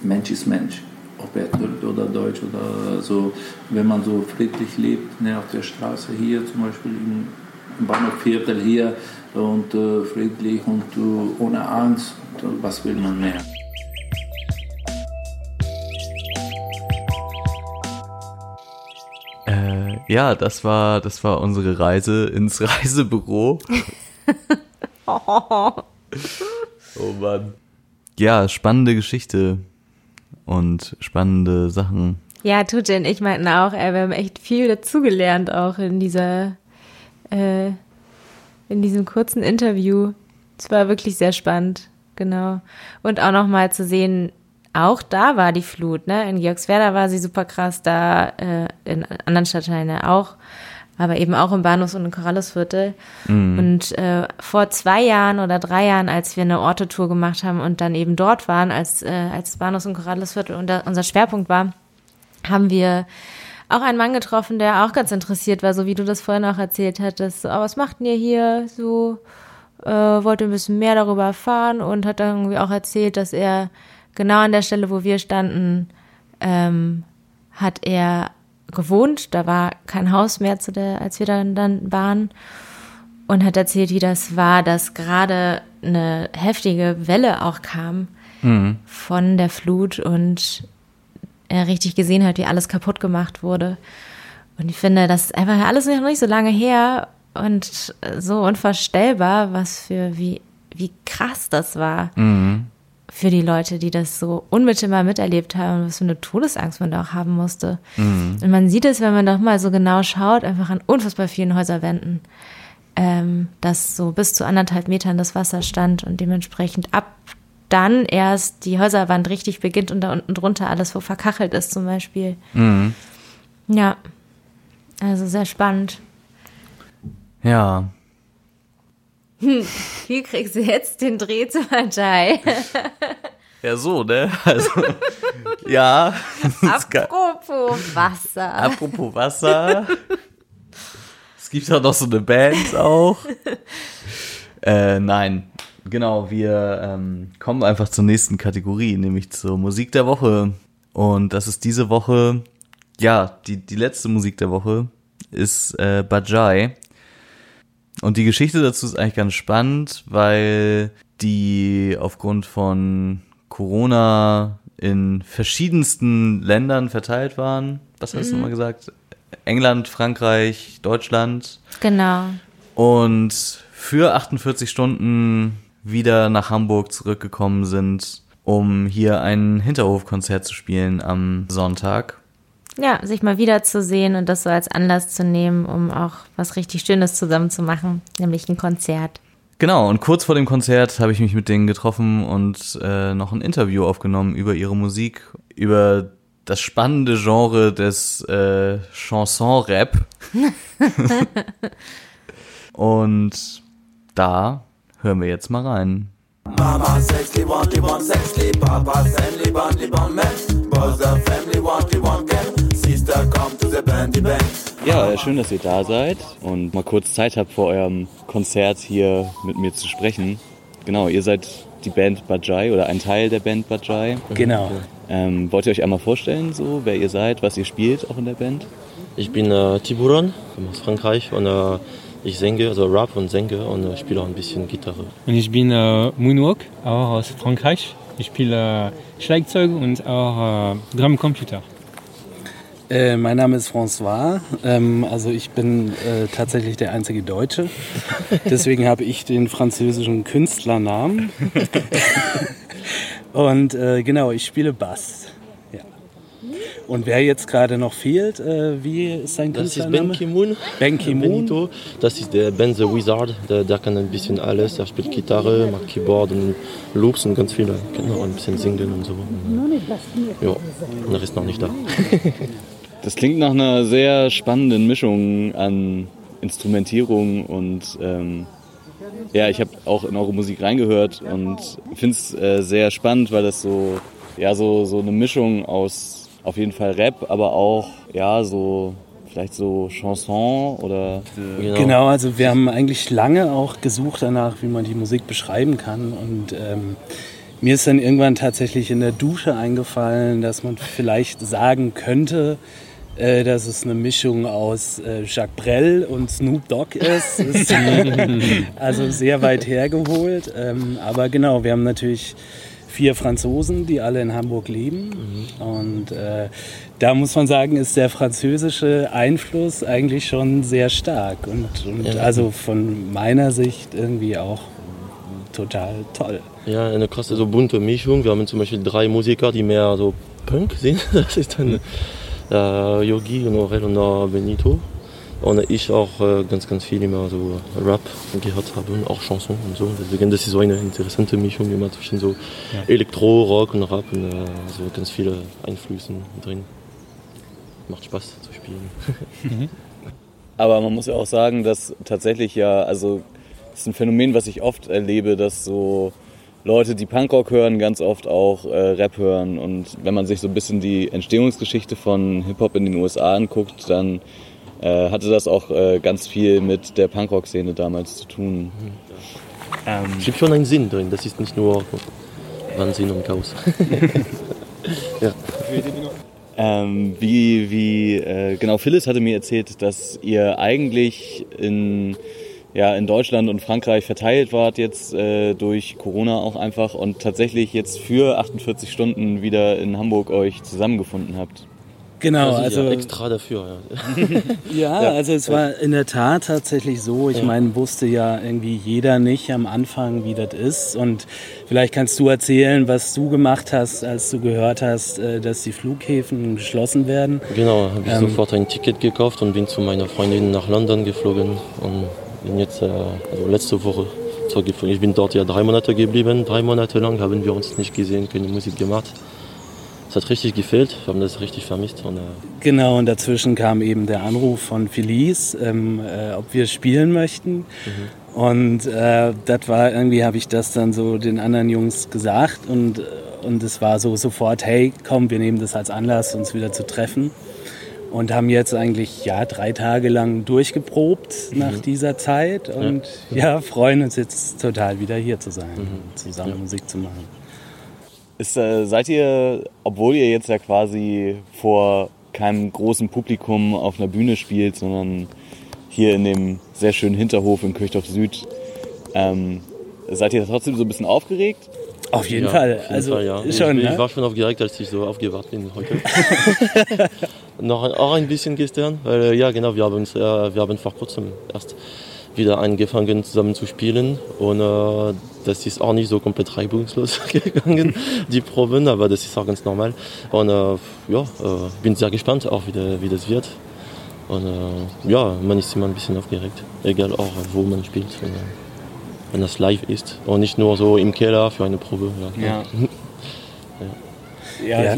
Mensch ist Mensch. Ob er oder Deutsch oder so. Wenn man so friedlich lebt, ne, auf der Straße hier zum Beispiel im im Bahnhofviertel hier und äh, friedlich und äh, ohne Angst, was will man mehr? Ja, das war, das war unsere Reise ins Reisebüro. oh Mann. Ja, spannende Geschichte und spannende Sachen. Ja, Tutin, ich meinten auch, ey, wir haben echt viel dazugelernt auch in dieser, äh, in diesem kurzen Interview. Es war wirklich sehr spannend, genau. Und auch nochmal zu sehen, auch da war die Flut, ne? In Georgswerda war sie super krass, da äh, in anderen Stadtteilen ja auch, aber eben auch im Bahnhofs- und im Korallusviertel. Und äh, vor zwei Jahren oder drei Jahren, als wir eine Orte-Tour gemacht haben und dann eben dort waren, als, äh, als Bahnhofs- und Korallusviertel und da unser Schwerpunkt war, haben wir auch einen Mann getroffen, der auch ganz interessiert war, so wie du das vorhin auch erzählt hattest. So, oh, was macht ihr hier? So, äh, wollte ein bisschen mehr darüber erfahren und hat dann irgendwie auch erzählt, dass er genau an der Stelle, wo wir standen, ähm, hat er gewohnt. Da war kein Haus mehr, zu der, als wir dann, dann waren. Und hat erzählt, wie das war, dass gerade eine heftige Welle auch kam von der Flut und er richtig gesehen hat, wie alles kaputt gemacht wurde. Und ich finde, das ist einfach alles noch nicht so lange her und so unvorstellbar, was für, wie, wie krass das war für die Leute, die das so unmittelbar miterlebt haben was für eine Todesangst man da auch haben musste. Und man sieht es, wenn man doch mal so genau schaut, einfach an unfassbar vielen Häuserwänden, ähm, dass so bis zu anderthalb Metern das Wasser stand und dementsprechend ab dann erst die Häuserwand richtig beginnt und da unten drunter alles, wo verkachelt ist zum Beispiel. Ja, also sehr spannend. Ja, Wie kriegst du jetzt den Dreh zu Ajay? ja so, ne? Also, ja. Apropos Wasser. Apropos Wasser. Es gibt auch noch so eine Band auch. Äh, nein, genau, wir ähm, kommen einfach zur nächsten Kategorie, nämlich zur Musik der Woche. Und das ist diese Woche, ja, die, die letzte Musik der Woche ist äh, Bajai. Und die Geschichte dazu ist eigentlich ganz spannend, weil die aufgrund von Corona in verschiedensten Ländern verteilt waren. Was hast du nochmal gesagt? England, Frankreich, Deutschland. Genau. Und für 48 Stunden wieder nach Hamburg zurückgekommen sind, um hier ein Hinterhofkonzert zu spielen am Sonntag. Ja, sich mal wiederzusehen und das so als Anlass zu nehmen, um auch was richtig Schönes zusammen zu machen, nämlich ein Konzert. Genau, und kurz vor dem Konzert habe ich mich mit denen getroffen und äh, noch ein Interview aufgenommen über ihre Musik, über das spannende Genre des äh, Chanson-Rap. und da hören wir jetzt mal rein. Mama sexy want want sexy Papa family want want man Brother family want you want come to the bandy band Ja, äh, schön, dass ihr da seid und mal kurz Zeit habt, vor eurem Konzert hier mit mir zu sprechen. Genau, ihr seid die Band Bajai oder ein Teil der Band Bajai. Genau. Ähm, wollt ihr euch einmal vorstellen, so wer ihr seid, was ihr spielt auch in der Band? Ich bin äh, Tiburon, aus Frankreich und äh, ich singe, also Rap und singe und äh, spiele auch ein bisschen Gitarre. Und ich bin äh, Moonwalk, auch aus Frankreich. Ich spiele äh, Schlagzeug und auch äh, Drumcomputer. Äh, mein Name ist François. Ähm, also ich bin äh, tatsächlich der einzige Deutsche. Deswegen habe ich den französischen Künstlernamen. Und äh, genau, ich spiele Bass. Ja. Und wer jetzt gerade noch fehlt, äh, wie ist sein Das ist Künstlername? Ben Ki-moon. Ben Ki-moon. Benito. Das ist der Ben the Wizard. Der, der kann ein bisschen alles. Er spielt Gitarre, macht Keyboard und Loops und ganz viele. Er kann auch ein bisschen singen und so. Ja, und er ist noch nicht da. Das klingt nach einer sehr spannenden Mischung an Instrumentierung und ähm, ja, ich habe auch in eure Musik reingehört und finde es äh, sehr spannend, weil das so ja so so eine Mischung aus auf jeden Fall Rap, aber auch ja so vielleicht so Chanson oder Genau, also wir haben eigentlich lange auch gesucht danach, wie man die Musik beschreiben kann. Und ähm, mir ist dann irgendwann tatsächlich in der Dusche eingefallen, dass man vielleicht sagen könnte, äh, dass es eine Mischung aus äh, Jacques Brel und Snoop Dogg ist. ist also sehr weit hergeholt. Ähm, aber genau, wir haben natürlich vier Franzosen, die alle in Hamburg leben. Und äh, da muss man sagen, ist der französische Einfluss eigentlich schon sehr stark. Und, und Ja. also von meiner Sicht irgendwie auch total toll. Ja, eine krasse, so bunte Mischung. Wir haben zum Beispiel drei Musiker, die mehr so Punk sind. Das ist dann äh, Yogi, Norel und äh, Benito. Und ich auch äh, ganz, ganz viel immer so Rap gehört habe und auch Chanson und so. Deswegen, das ist so eine interessante Mischung immer zwischen so Elektro, Rock und Rap und äh, so ganz viele Einflüsse drin. Macht Spaß zu spielen. Aber man muss ja auch sagen, dass tatsächlich ja, also das ist ein Phänomen, was ich oft erlebe, dass so Leute, die Punkrock hören, ganz oft auch äh, Rap hören. Und wenn man sich so ein bisschen die Entstehungsgeschichte von Hip-Hop in den USA anguckt, dann äh, hatte das auch äh, ganz viel mit der Punkrock-Szene damals zu tun. Ähm, Es gibt schon einen Sinn drin, das ist nicht nur Wahnsinn und Chaos. ja. Ähm, wie, wie, äh, genau, Phyllis hatte mir erzählt, dass ihr eigentlich in, ja, in Deutschland und Frankreich verteilt wart jetzt äh, durch Corona auch einfach und tatsächlich jetzt für 48 Stunden wieder in Hamburg euch zusammengefunden habt. Genau, ist also ja extra dafür. Ja. Ja, Ja. also es war in der Tat tatsächlich so. Ich meine, wusste ja irgendwie jeder nicht am Anfang, wie das ist. Und vielleicht kannst du erzählen, was du gemacht hast, als du gehört hast, äh, dass die Flughäfen geschlossen werden. Genau, habe ich Ähm, sofort ein Ticket gekauft und bin zu meiner Freundin nach London geflogen und bin jetzt äh, also letzte Woche zurückgeflogen. Ich bin dort ja drei Monate geblieben. Drei Monate lang haben wir uns nicht gesehen, keine Musik gemacht. Es hat richtig gefehlt, wir haben das richtig vermisst. Und, äh, Genau, und dazwischen kam eben der Anruf von Felice, ähm, äh, ob wir spielen möchten. Und äh, das war irgendwie, habe ich das dann so den anderen Jungs gesagt und, äh, und es war so sofort, hey, komm, wir nehmen das als Anlass, uns wieder zu treffen. Und haben jetzt eigentlich ja drei Tage lang durchgeprobt nach dieser Zeit und ja. freuen uns jetzt total wieder hier zu sein und zusammen Musik zu machen. Ist, äh, seid ihr, obwohl ihr jetzt ja quasi vor keinem großen Publikum auf einer Bühne spielt, sondern hier in dem sehr schönen Hinterhof in Kirchdorf Süd, ähm, seid ihr trotzdem so ein bisschen aufgeregt? Auf jeden ja, Fall, auf jeden also Fall, ja. schon. ich, ne? ich war schon aufgeregt, als ich so aufgewacht bin heute. Noch ein- auch ein bisschen gestern, weil äh, ja genau, wir haben, uns, äh, wir haben vor kurzem erst wieder angefangen zusammen zu spielen und äh, das ist auch nicht so komplett reibungslos gegangen, die Proben, aber das ist auch ganz normal. Und äh, ja, äh, bin sehr gespannt auch, wie, der, wie das wird. Und äh, ja, man ist immer ein bisschen aufgeregt, egal auch, wo man spielt. Und, wenn das live ist und nicht nur so im Keller für eine Probe. Ja. Ja. Ja,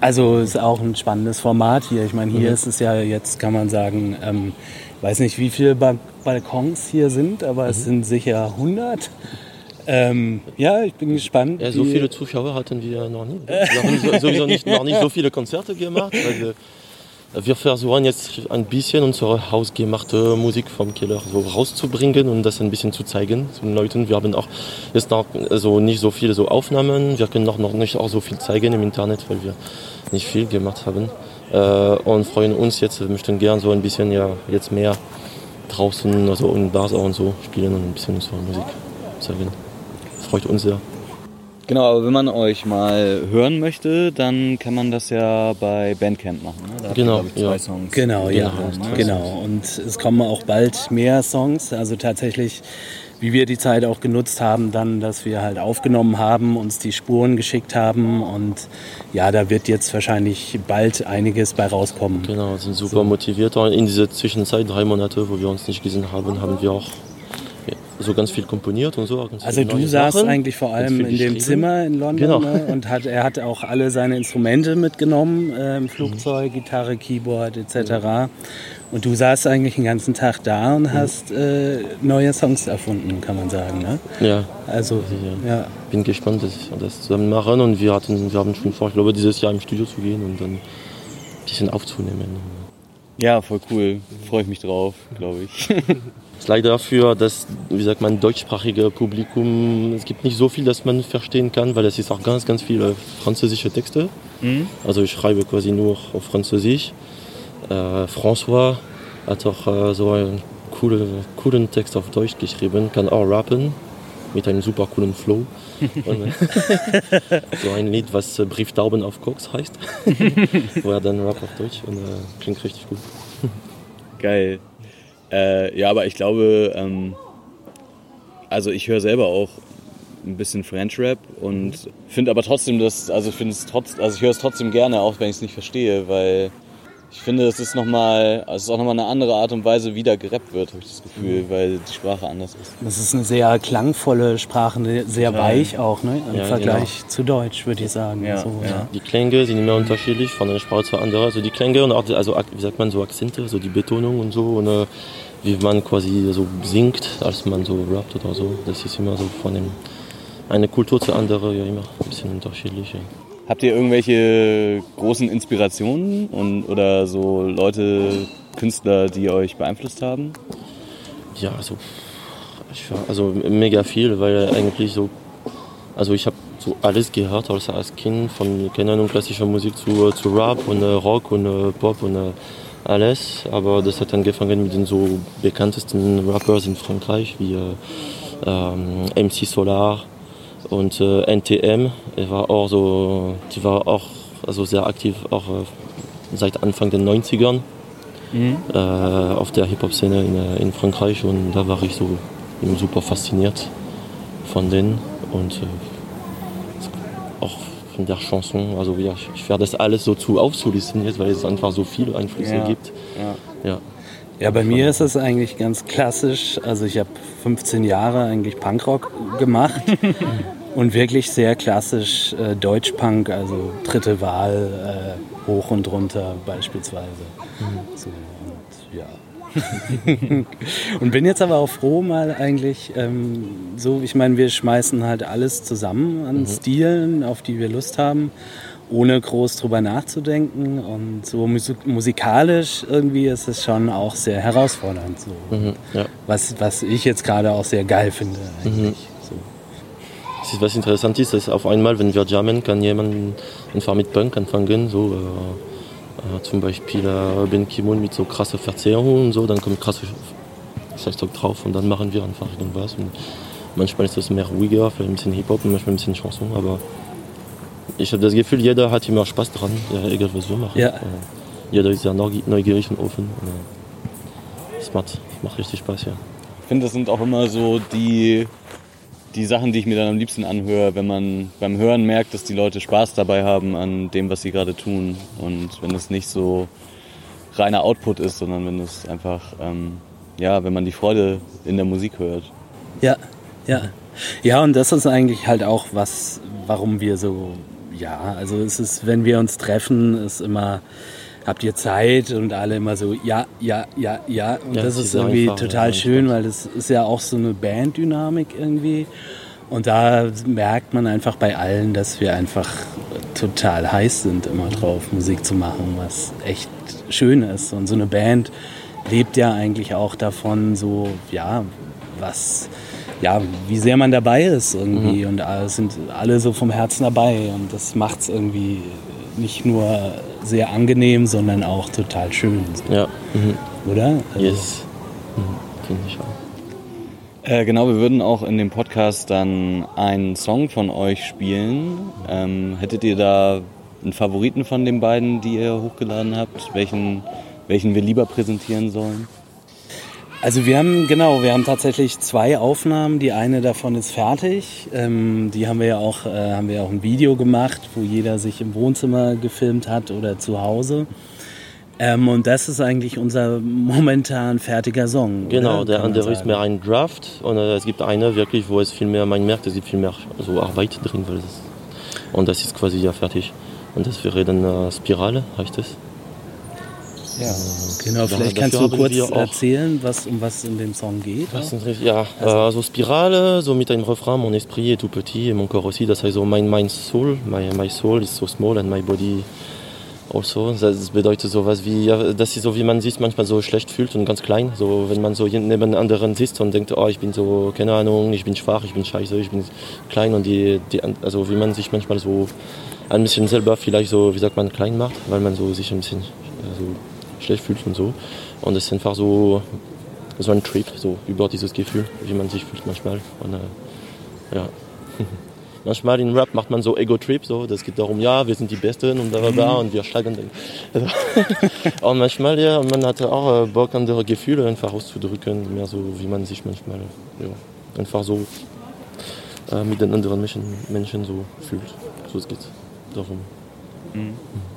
also ist auch ein spannendes Format hier. Ich meine, hier ist es ja jetzt, kann man sagen, ähm, weiß nicht, wie viele ba Balkons hier sind, aber es sind sicher 100. Ähm, ja, ich bin gespannt. Ja, so viele Zuschauer hatten wir noch nie. Wir haben so- sowieso nicht, noch nicht so viele Konzerte gemacht. Weil wir, versuchen jetzt ein bisschen unsere hausgemachte Musik vom Keller so rauszubringen und das ein bisschen zu zeigen den Leuten. Wir haben auch jetzt noch also nicht so viele so Aufnahmen. Wir können auch noch nicht auch so viel zeigen im Internet, weil wir nicht viel gemacht haben. Äh, und freuen uns jetzt, wir möchten gern so ein bisschen ja jetzt mehr draußen, also in Bars auch und so spielen und ein bisschen unsere Musik zeigen. Freut uns sehr. Genau, aber wenn man euch mal hören möchte, dann kann man das ja bei Bandcamp machen. Ne? Da Genau, ich, zwei ja. Songs. Genau, ja, Genau, ne? genau. Und es kommen auch bald mehr Songs. Also tatsächlich wie wir die Zeit auch genutzt haben, dann, dass wir halt aufgenommen haben, uns die Spuren geschickt haben und ja, da wird jetzt wahrscheinlich bald einiges bei rauskommen. Genau, sind super motiviert. Und in dieser Zwischenzeit, drei Monate, wo wir uns nicht gesehen haben, haben wir auch so ganz viel komponiert und so. Ganz Also du saßt Sachen, eigentlich vor allem in dem. Zimmer in London Genau. ne? und hat, er hat auch alle seine Instrumente mitgenommen, ähm, Flugzeug, Gitarre, Keyboard etc. Und du saßt eigentlich den ganzen Tag da und hast äh, neue Songs erfunden, kann man sagen. Ne? Ja, Also ja. bin gespannt, dass wir das zusammen machen und wir, hatten, wir haben schon vor, ich glaube, dieses Jahr im Studio zu gehen und dann ein bisschen aufzunehmen. Ja, voll cool. Freue ich mich drauf, glaube ich. ist leider für das, wie sagt man, deutschsprachige Publikum, es gibt nicht so viel, das man verstehen kann, weil es ist auch ganz, ganz viele französische Texte. Also ich schreibe quasi nur auf Französisch. Äh, François hat auch äh, so einen coole, coolen Text auf Deutsch geschrieben, kann auch rappen mit einem super coolen Flow. Und, so ein Lied, was äh, Brieftauben auf Koks heißt, wo er dann rappt auf Deutsch und äh, klingt richtig gut. Geil. Äh, ja, aber ich glaube, ähm, also ich höre selber auch ein bisschen French Rap und finde aber trotzdem, dass, also ich finde es trotz, also ich höre es trotzdem gerne, auch wenn ich es nicht verstehe, weil ich finde, es ist nochmal, also es ist auch nochmal eine andere Art und Weise, wie da gerappt wird, habe ich das Gefühl, weil die Sprache anders ist. Das ist eine sehr klangvolle Sprache, sehr weich auch, ne? Im Ja, Vergleich zu Deutsch, würde ich sagen. Ja, so, ja. Die Klänge sind immer unterschiedlich von einer Sprache zur anderen. Also die Klänge und auch, die- also wie sagt man, so Akzente, so die Betonung und so. Und äh, wie man quasi so singt, als man so rappt oder so. Das ist immer so von dem, eine Kultur zur anderen ja immer ein bisschen unterschiedlich. Habt ihr irgendwelche großen Inspirationen und, oder so Leute, Künstler, die euch beeinflusst haben? Ja, also, ich also mega viel, weil eigentlich so, also ich habe so alles gehört als, als Kind, von keine Ahnung, klassischer Musik zu, zu Rap und äh, Rock und äh, Pop und äh, alles. Aber das hat angefangen mit den so bekanntesten Rappers in Frankreich wie äh, ähm, MC Solar und äh, NTM. Er war auch so, die war auch also sehr aktiv, auch äh, seit Anfang der 90ern äh, auf der Hip-Hop-Szene in, äh, in Frankreich und da war ich so eben super fasziniert von denen und äh, auch von der Chanson. Also ja, ich, ich werde das alles so zu aufzulisten jetzt, weil es einfach so viele Einflüsse Ja. gibt. Ja. Ja, bei mir ist es eigentlich ganz klassisch. Also ich habe 15 Jahre eigentlich Punkrock gemacht und wirklich sehr klassisch äh, Deutschpunk, also dritte Wahl, äh, hoch und runter beispielsweise. So, und, ja. und bin jetzt aber auch froh mal eigentlich ähm, so, ich meine, wir schmeißen halt alles zusammen an Stilen, auf die wir Lust haben ohne groß drüber nachzudenken. Und so musik musikalisch irgendwie ist es schon auch sehr herausfordernd. So. Mhm, ja. Was, was ich jetzt gerade auch sehr geil finde. Eigentlich. Es ist was interessant ist, dass auf einmal, wenn wir jammen, kann jemand einfach mit Punk anfangen. So, äh, äh, zum Beispiel äh, Ben Kimon mit so krasse Verzerrungen und so, dann kommt krasse Schlagzeug drauf und dann machen wir einfach irgendwas. Und manchmal ist es mehr ruhiger, vielleicht ein bisschen Hip-Hop und manchmal ein bisschen Chanson, aber ich habe das Gefühl, jeder hat immer Spaß dran, ja, egal was wir machen. Ja. Äh, jeder ist sehr neugi- neugierig und offen. Und, äh, es macht, macht richtig Spaß, ja. Ich finde, das sind auch immer so die, die Sachen, die ich mir dann am liebsten anhöre, wenn man beim Hören merkt, dass die Leute Spaß dabei haben an dem, was sie gerade tun. Und wenn es nicht so reiner Output ist, sondern wenn es einfach, ähm, ja, wenn man die Freude in der Musik hört. Ja, ja. Ja, und das ist eigentlich halt auch was, warum wir so, ja, also es ist, wenn wir uns treffen, ist immer, habt ihr Zeit und alle immer so, ja, ja, ja, ja. Und Ja, das ist irgendwie einfach, total ja, schön, weil das ist ja auch so eine Banddynamik irgendwie. Und da merkt man einfach bei allen, dass wir einfach total heiß sind, immer drauf, Musik zu machen, was echt schön ist. Und so eine Band lebt ja eigentlich auch davon, so, ja, was, ja, wie sehr man dabei ist irgendwie. Und alle sind alle so vom Herzen dabei. Und das macht es irgendwie nicht nur sehr angenehm, sondern auch total schön. So, Ja, mhm. Oder? Also, yes. Mhm. Finde ich auch. Äh, genau, wir würden auch in dem Podcast dann einen Song von euch spielen. Ähm, hättet ihr da einen Favoriten von den beiden, die ihr hochgeladen habt? Welchen, welchen wir lieber präsentieren sollen? Also wir haben, genau, wir haben tatsächlich zwei Aufnahmen. Die eine davon ist fertig. Ähm, die haben wir ja auch, äh, haben wir auch ein Video gemacht, wo jeder sich im Wohnzimmer gefilmt hat oder zu Hause. Ähm, und das ist eigentlich unser momentan fertiger Song. Genau, der andere ist mehr ein Draft und äh, es gibt eine wirklich, wo es viel mehr, man merkt, es gibt viel mehr so Arbeit drin, weil es, und das ist quasi ja fertig. Und das wäre dann äh, Spirale, heißt es. Ja, genau. da- Vielleicht kannst du kurz erzählen, was, um was in dem Song geht. Was ist richtig? Ja, also Spirale, so mit einem Refrain, mon esprit est tout petit et mon corps aussi, das heißt so mein, mein Soul, my, my soul is so small and my body also. Das bedeutet sowas wie, ja, das ist so wie man sich manchmal so schlecht fühlt und ganz klein, so wenn man so neben anderen sitzt und denkt, oh ich bin so, keine Ahnung, ich bin schwach, ich bin scheiße, ich bin klein und die, die also wie man sich manchmal so ein bisschen selber vielleicht so, wie sagt man, klein macht, weil man so sich ein bisschen äh, so schlecht fühlt und so. Und es ist einfach so, so ein Trip, so über dieses Gefühl, wie man sich fühlt manchmal. Und, äh, ja. manchmal in Rap macht man so Ego-Trip, so, das geht darum, ja, wir sind die Besten und bla bla und wir schlagen den. Und manchmal, ja, man hat auch äh, Bock, andere Gefühle einfach auszudrücken, mehr so, wie man sich manchmal, ja, einfach so äh, mit den anderen Menschen, Menschen so fühlt. So es geht darum. Mon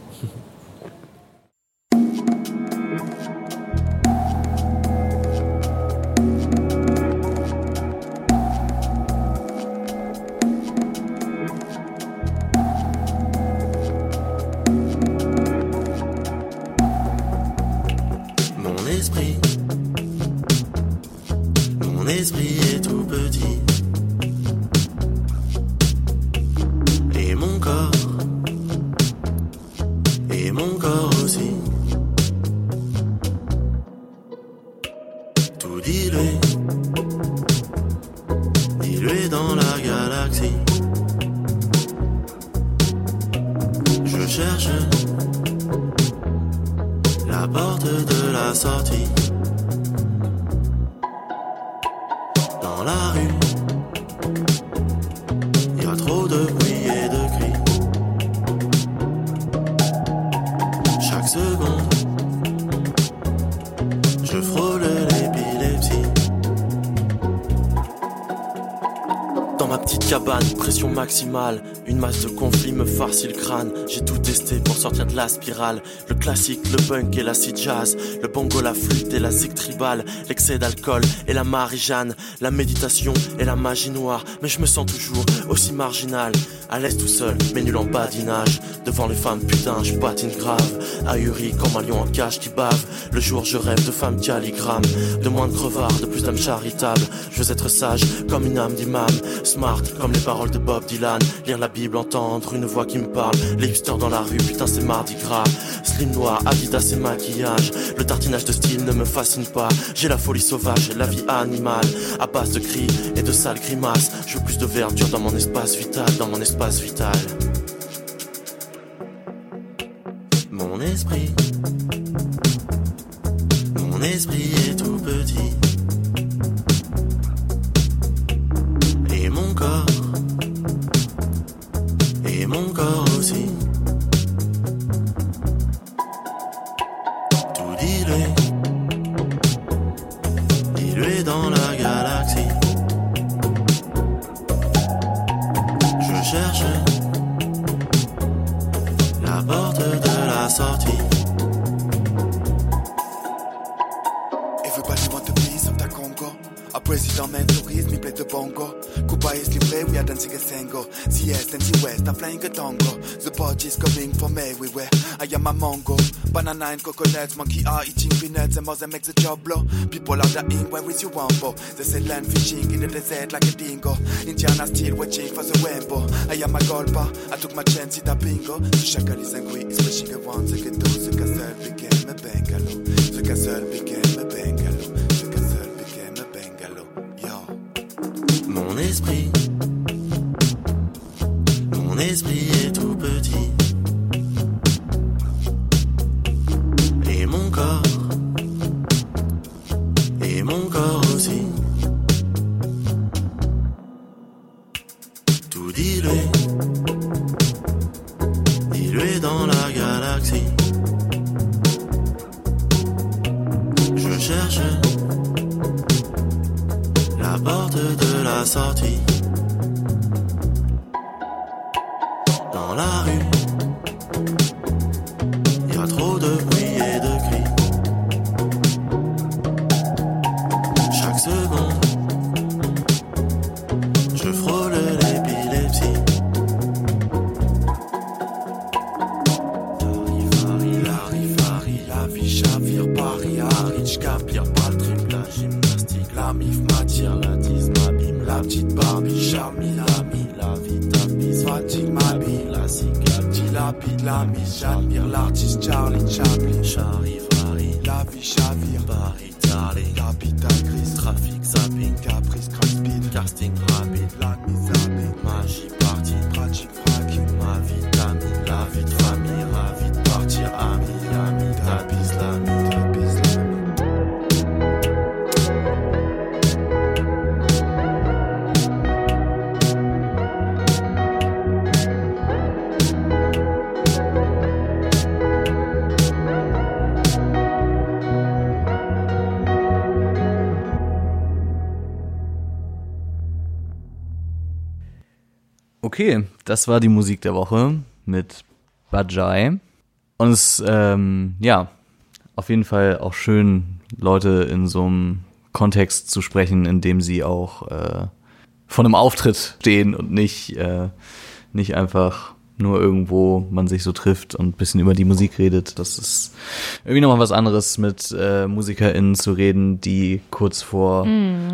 Une masse de conflits me farcit le crâne. J'ai tout testé pour sortir de la spirale. Le classique, le punk et l'acid jazz. Le bongo, la flûte et la zig tribale. L'excès d'alcool et la Marie-Jeanne. La méditation et la magie noire. Mais je me sens toujours aussi marginal. À l'aise tout seul, mais nul en badinage. Devant les femmes, putain, je patine grave. Ahuri comme un lion en cage qui bave. Le jour, je rêve de femmes calligrammes. De moins de crevards, de plus d'âmes charitables. Je veux être sage comme une âme d'imam. Smart comme les paroles de Bob Dylan. Lire la Bible, entendre une voix qui me parle. Les hipsters dans la rue, putain, c'est mardi gras. Slim noir, Adidas et maquillage. Le tartinage de style ne me fascine pas. J'ai la folie sauvage, la vie animale. À base de cris et de sales grimaces. Je veux plus de verdure dans mon espace vital, dans mon espace vital. Mon esprit est tout petit. And coconuts, monkey are eating peanuts, and mother makes a job blow. People are dying, where is your wombo? They say land fishing in the desert like a dingo. Indiana still waiting for the rainbow. I am a golfer, I took my chance in a bingo. Ce chacal is angry, wishing a once again. Ce qu'un seul Okay, das war die Musik der Woche mit Bajai. Und es, ähm, ja, auf jeden Fall auch schön, Leute in so einem Kontext zu sprechen, in dem sie auch äh, von einem Auftritt stehen und nicht, äh, nicht einfach nur irgendwo man sich so trifft und ein bisschen über die Musik redet. Das ist irgendwie nochmal was anderes, mit äh, MusikerInnen zu reden, die kurz vor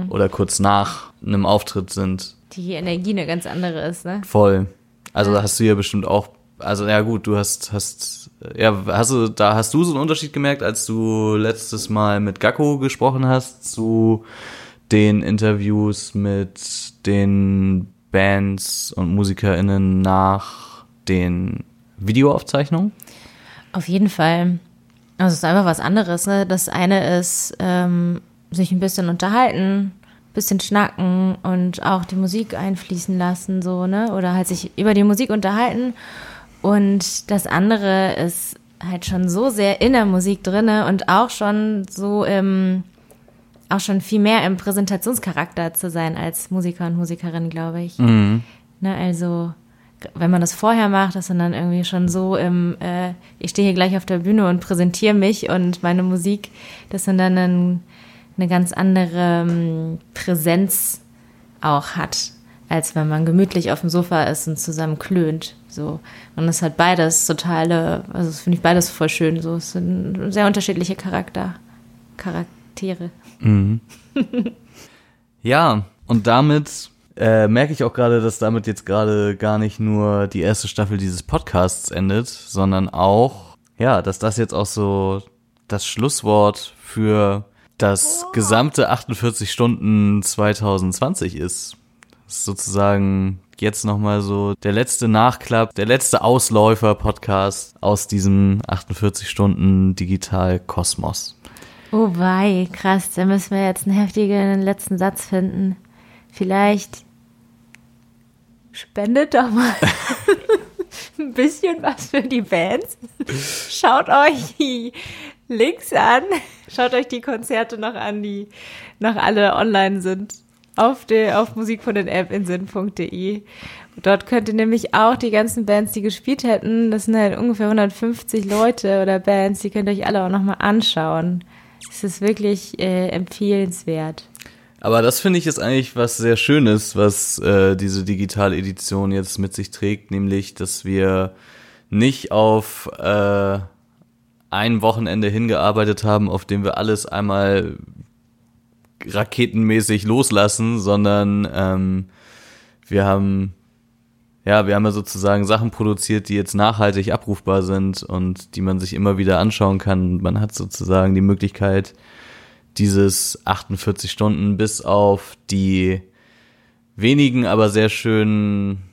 oder kurz nach einem Auftritt sind. Die Energie eine ganz andere ist, ne? Voll. Also da hast du ja bestimmt auch, also ja gut, du hast, hast, ja, hast du, da hast du so einen Unterschied gemerkt, als du letztes Mal mit Gakko gesprochen hast, zu den Interviews mit den Bands und MusikerInnen nach den Videoaufzeichnungen? Auf jeden Fall. Also es ist einfach was anderes. Ne? Das eine ist ähm, sich ein bisschen unterhalten, bisschen schnacken und auch die Musik einfließen lassen, so, ne? Oder halt sich über die Musik unterhalten. Und das andere ist halt schon so sehr in der Musik drinne und auch schon so im, auch schon viel mehr im Präsentationscharakter zu sein als Musiker und Musikerin, glaube ich. Ne, also, wenn man das vorher macht, ist man dann irgendwie schon so im, äh, ich stehe hier gleich auf der Bühne und präsentiere mich und meine Musik, dass man dann ein, eine ganz andere ähm, Präsenz auch hat, als wenn man gemütlich auf dem Sofa ist und zusammen klönt. So. Und das hat beides totale, also das finde ich beides voll schön. So, es sind sehr unterschiedliche Charakter, Charaktere. Ja, und damit äh, merke ich auch gerade, dass damit jetzt gerade gar nicht nur die erste Staffel dieses Podcasts endet, sondern auch, ja, dass das jetzt auch so das Schlusswort für das gesamte 48 Stunden 2020 ist. Das ist sozusagen jetzt nochmal so der letzte Nachklapp, der letzte Ausläufer-Podcast aus diesem 48 Stunden Digital-Kosmos. Oh wei, krass, da müssen wir jetzt einen heftigen letzten Satz finden. Vielleicht spendet doch mal ein bisschen was für die Bands. Schaut euch die Links an. Schaut euch die Konzerte noch an, die noch alle online sind. Auf, der auf Musik von den App in sinn.de. Dort könnt ihr nämlich auch die ganzen Bands, die gespielt hätten, das sind halt ungefähr 150 Leute oder Bands, die könnt ihr euch alle auch nochmal anschauen. Es ist wirklich äh, empfehlenswert. Aber das finde ich ist eigentlich was sehr Schönes, was äh, diese Digital-Edition jetzt mit sich trägt, nämlich, dass wir nicht auf äh, ein Wochenende hingearbeitet haben, auf dem wir alles einmal raketenmäßig loslassen, sondern ähm, wir haben ja, wir haben ja sozusagen Sachen produziert, die jetzt nachhaltig abrufbar sind und die man sich immer wieder anschauen kann. Man hat sozusagen die Möglichkeit, dieses 48 Stunden bis auf die wenigen, aber sehr schönen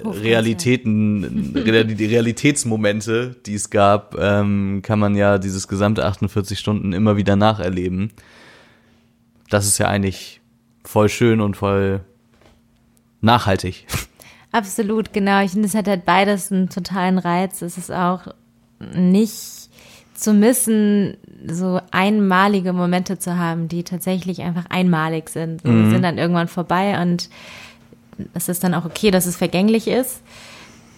Realitäten, Realitätsmomente, die es gab, ähm, kann man ja dieses gesamte 48 Stunden immer wieder nacherleben. Das ist ja eigentlich voll schön und voll nachhaltig. Absolut, genau. Ich finde, es hat halt beides einen totalen Reiz. Es ist auch nicht zu missen, so einmalige Momente zu haben, die tatsächlich einfach einmalig sind. Mhm. sind dann irgendwann vorbei und es ist dann auch okay, dass es vergänglich ist.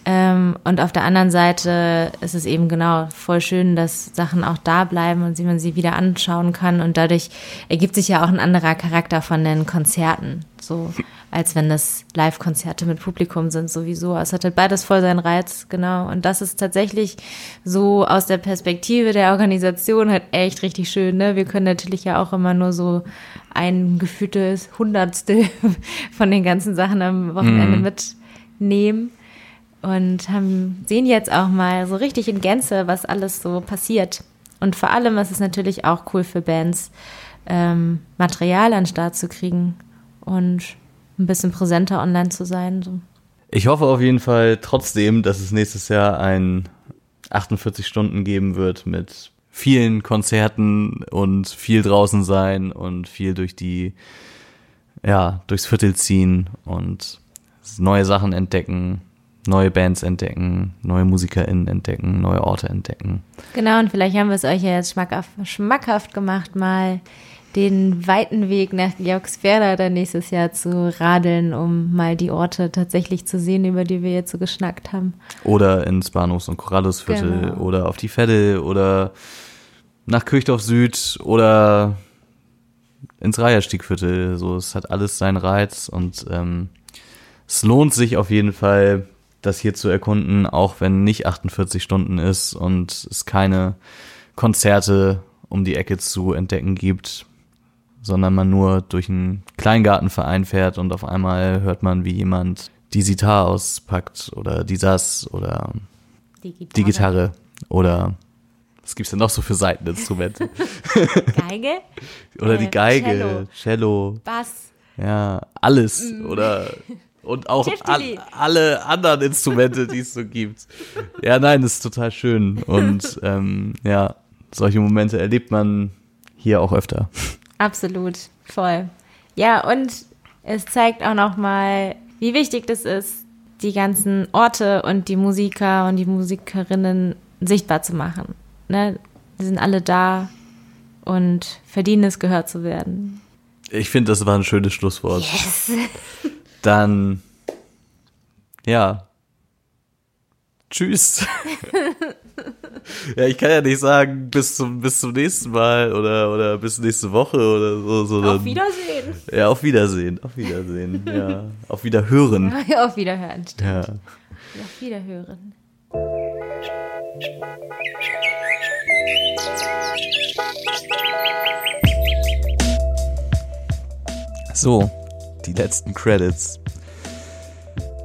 Ähm, und auf der anderen Seite ist es eben genau voll schön, dass Sachen auch da bleiben und sie man sie wieder anschauen kann. Und dadurch ergibt sich ja auch ein anderer Charakter von den Konzerten. So, als wenn das Live-Konzerte mit Publikum sind, sowieso. Es hat halt beides voll seinen Reiz, genau. Und das ist tatsächlich so aus der Perspektive der Organisation halt echt richtig schön. Ne? Wir können natürlich ja auch immer nur so ein gefühltes Hundertstel von den ganzen Sachen am Wochenende Mhm. mitnehmen und haben, sehen jetzt auch mal so richtig in Gänze, was alles so passiert. Und vor allem ist es natürlich auch cool für Bands, ähm, Material an den Start zu kriegen und ein bisschen präsenter online zu sein. So. Ich hoffe auf jeden Fall trotzdem, dass es nächstes Jahr ein 48 Stunden geben wird mit vielen Konzerten und viel draußen sein und viel durch die, ja, durchs Viertel ziehen und neue Sachen entdecken, neue Bands entdecken, neue MusikerInnen entdecken, neue Orte entdecken. Genau, und vielleicht haben wir es euch ja jetzt schmackhaft, schmackhaft gemacht, mal den weiten Weg nach Georgswerda dann nächstes Jahr zu radeln, um mal die Orte tatsächlich zu sehen, über die wir jetzt so geschnackt haben. Oder ins Bahnhofs- und Corralisviertel Genau. oder auf die Veddel oder nach Kirchdorf Süd oder ins Reiherstiegviertel. So, es hat alles seinen Reiz und ähm, es lohnt sich auf jeden Fall, das hier zu erkunden, auch wenn nicht 48 Stunden ist und es keine Konzerte um die Ecke zu entdecken gibt, sondern man nur durch einen Kleingartenverein fährt und auf einmal hört man, wie jemand die Sitar auspackt oder die Sass oder Die Gitarre. die Gitarre oder was gibt's denn noch so für Seiteninstrumente? Geige? oder Äh, die Geige, Cello. Cello, Bass. ja, alles Mm. oder und auch all, alle anderen Instrumente, die es so gibt. Ja, nein, das ist total schön und ähm, ja, solche Momente erlebt man hier auch öfter. Absolut, voll. Ja, und es zeigt auch nochmal, wie wichtig das ist, die ganzen Orte und die Musiker und die Musikerinnen sichtbar zu machen. Ne? Die sind alle da und verdienen es, gehört zu werden. Ich finde, das war ein schönes Schlusswort. Yes. Dann, ja. Tschüss. ja, ich kann ja nicht sagen, bis zum, bis zum nächsten Mal oder, oder bis nächste Woche oder so. sondern- Auf Wiedersehen. Ja, auf Wiedersehen. Auf Wiedersehen. ja. Auf Wiederhören. Auf Wiederhören, stimmt. Ja. Auf Wiederhören. So, die letzten Credits.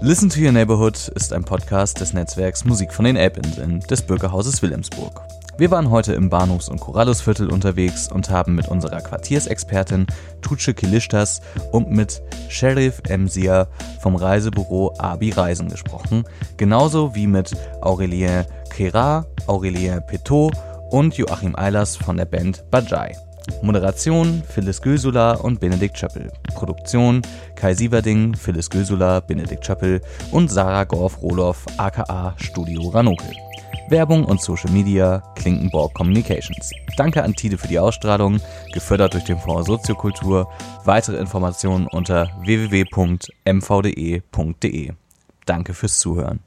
Listen to Your Neighborhood ist ein Podcast des Netzwerks Musik von den Elbinseln des Bürgerhauses Wilhelmsburg. Wir waren heute im Bahnhofs- und Corralisviertel unterwegs und haben mit unserer Quartiersexpertin Tutsche Kilishtas und mit Sheriff Emsia vom Reisebüro Abi Reisen gesprochen, genauso wie mit Aurelien Kera, Aurelien Petot und Joachim Eilers von der Band Bajai. Moderation Phyllis Gösula und Benedikt Schöppel. Produktion Kai Sieverding, Phyllis Gösula, Benedikt Schöppel und Sarah Gorf-Roloff aka Studio Ranokel. Werbung und Social Media Klinkenborg Communications. Danke an Tide für die Ausstrahlung, gefördert durch den Fonds Soziokultur. Weitere Informationen unter www.mvde.de. Danke fürs Zuhören.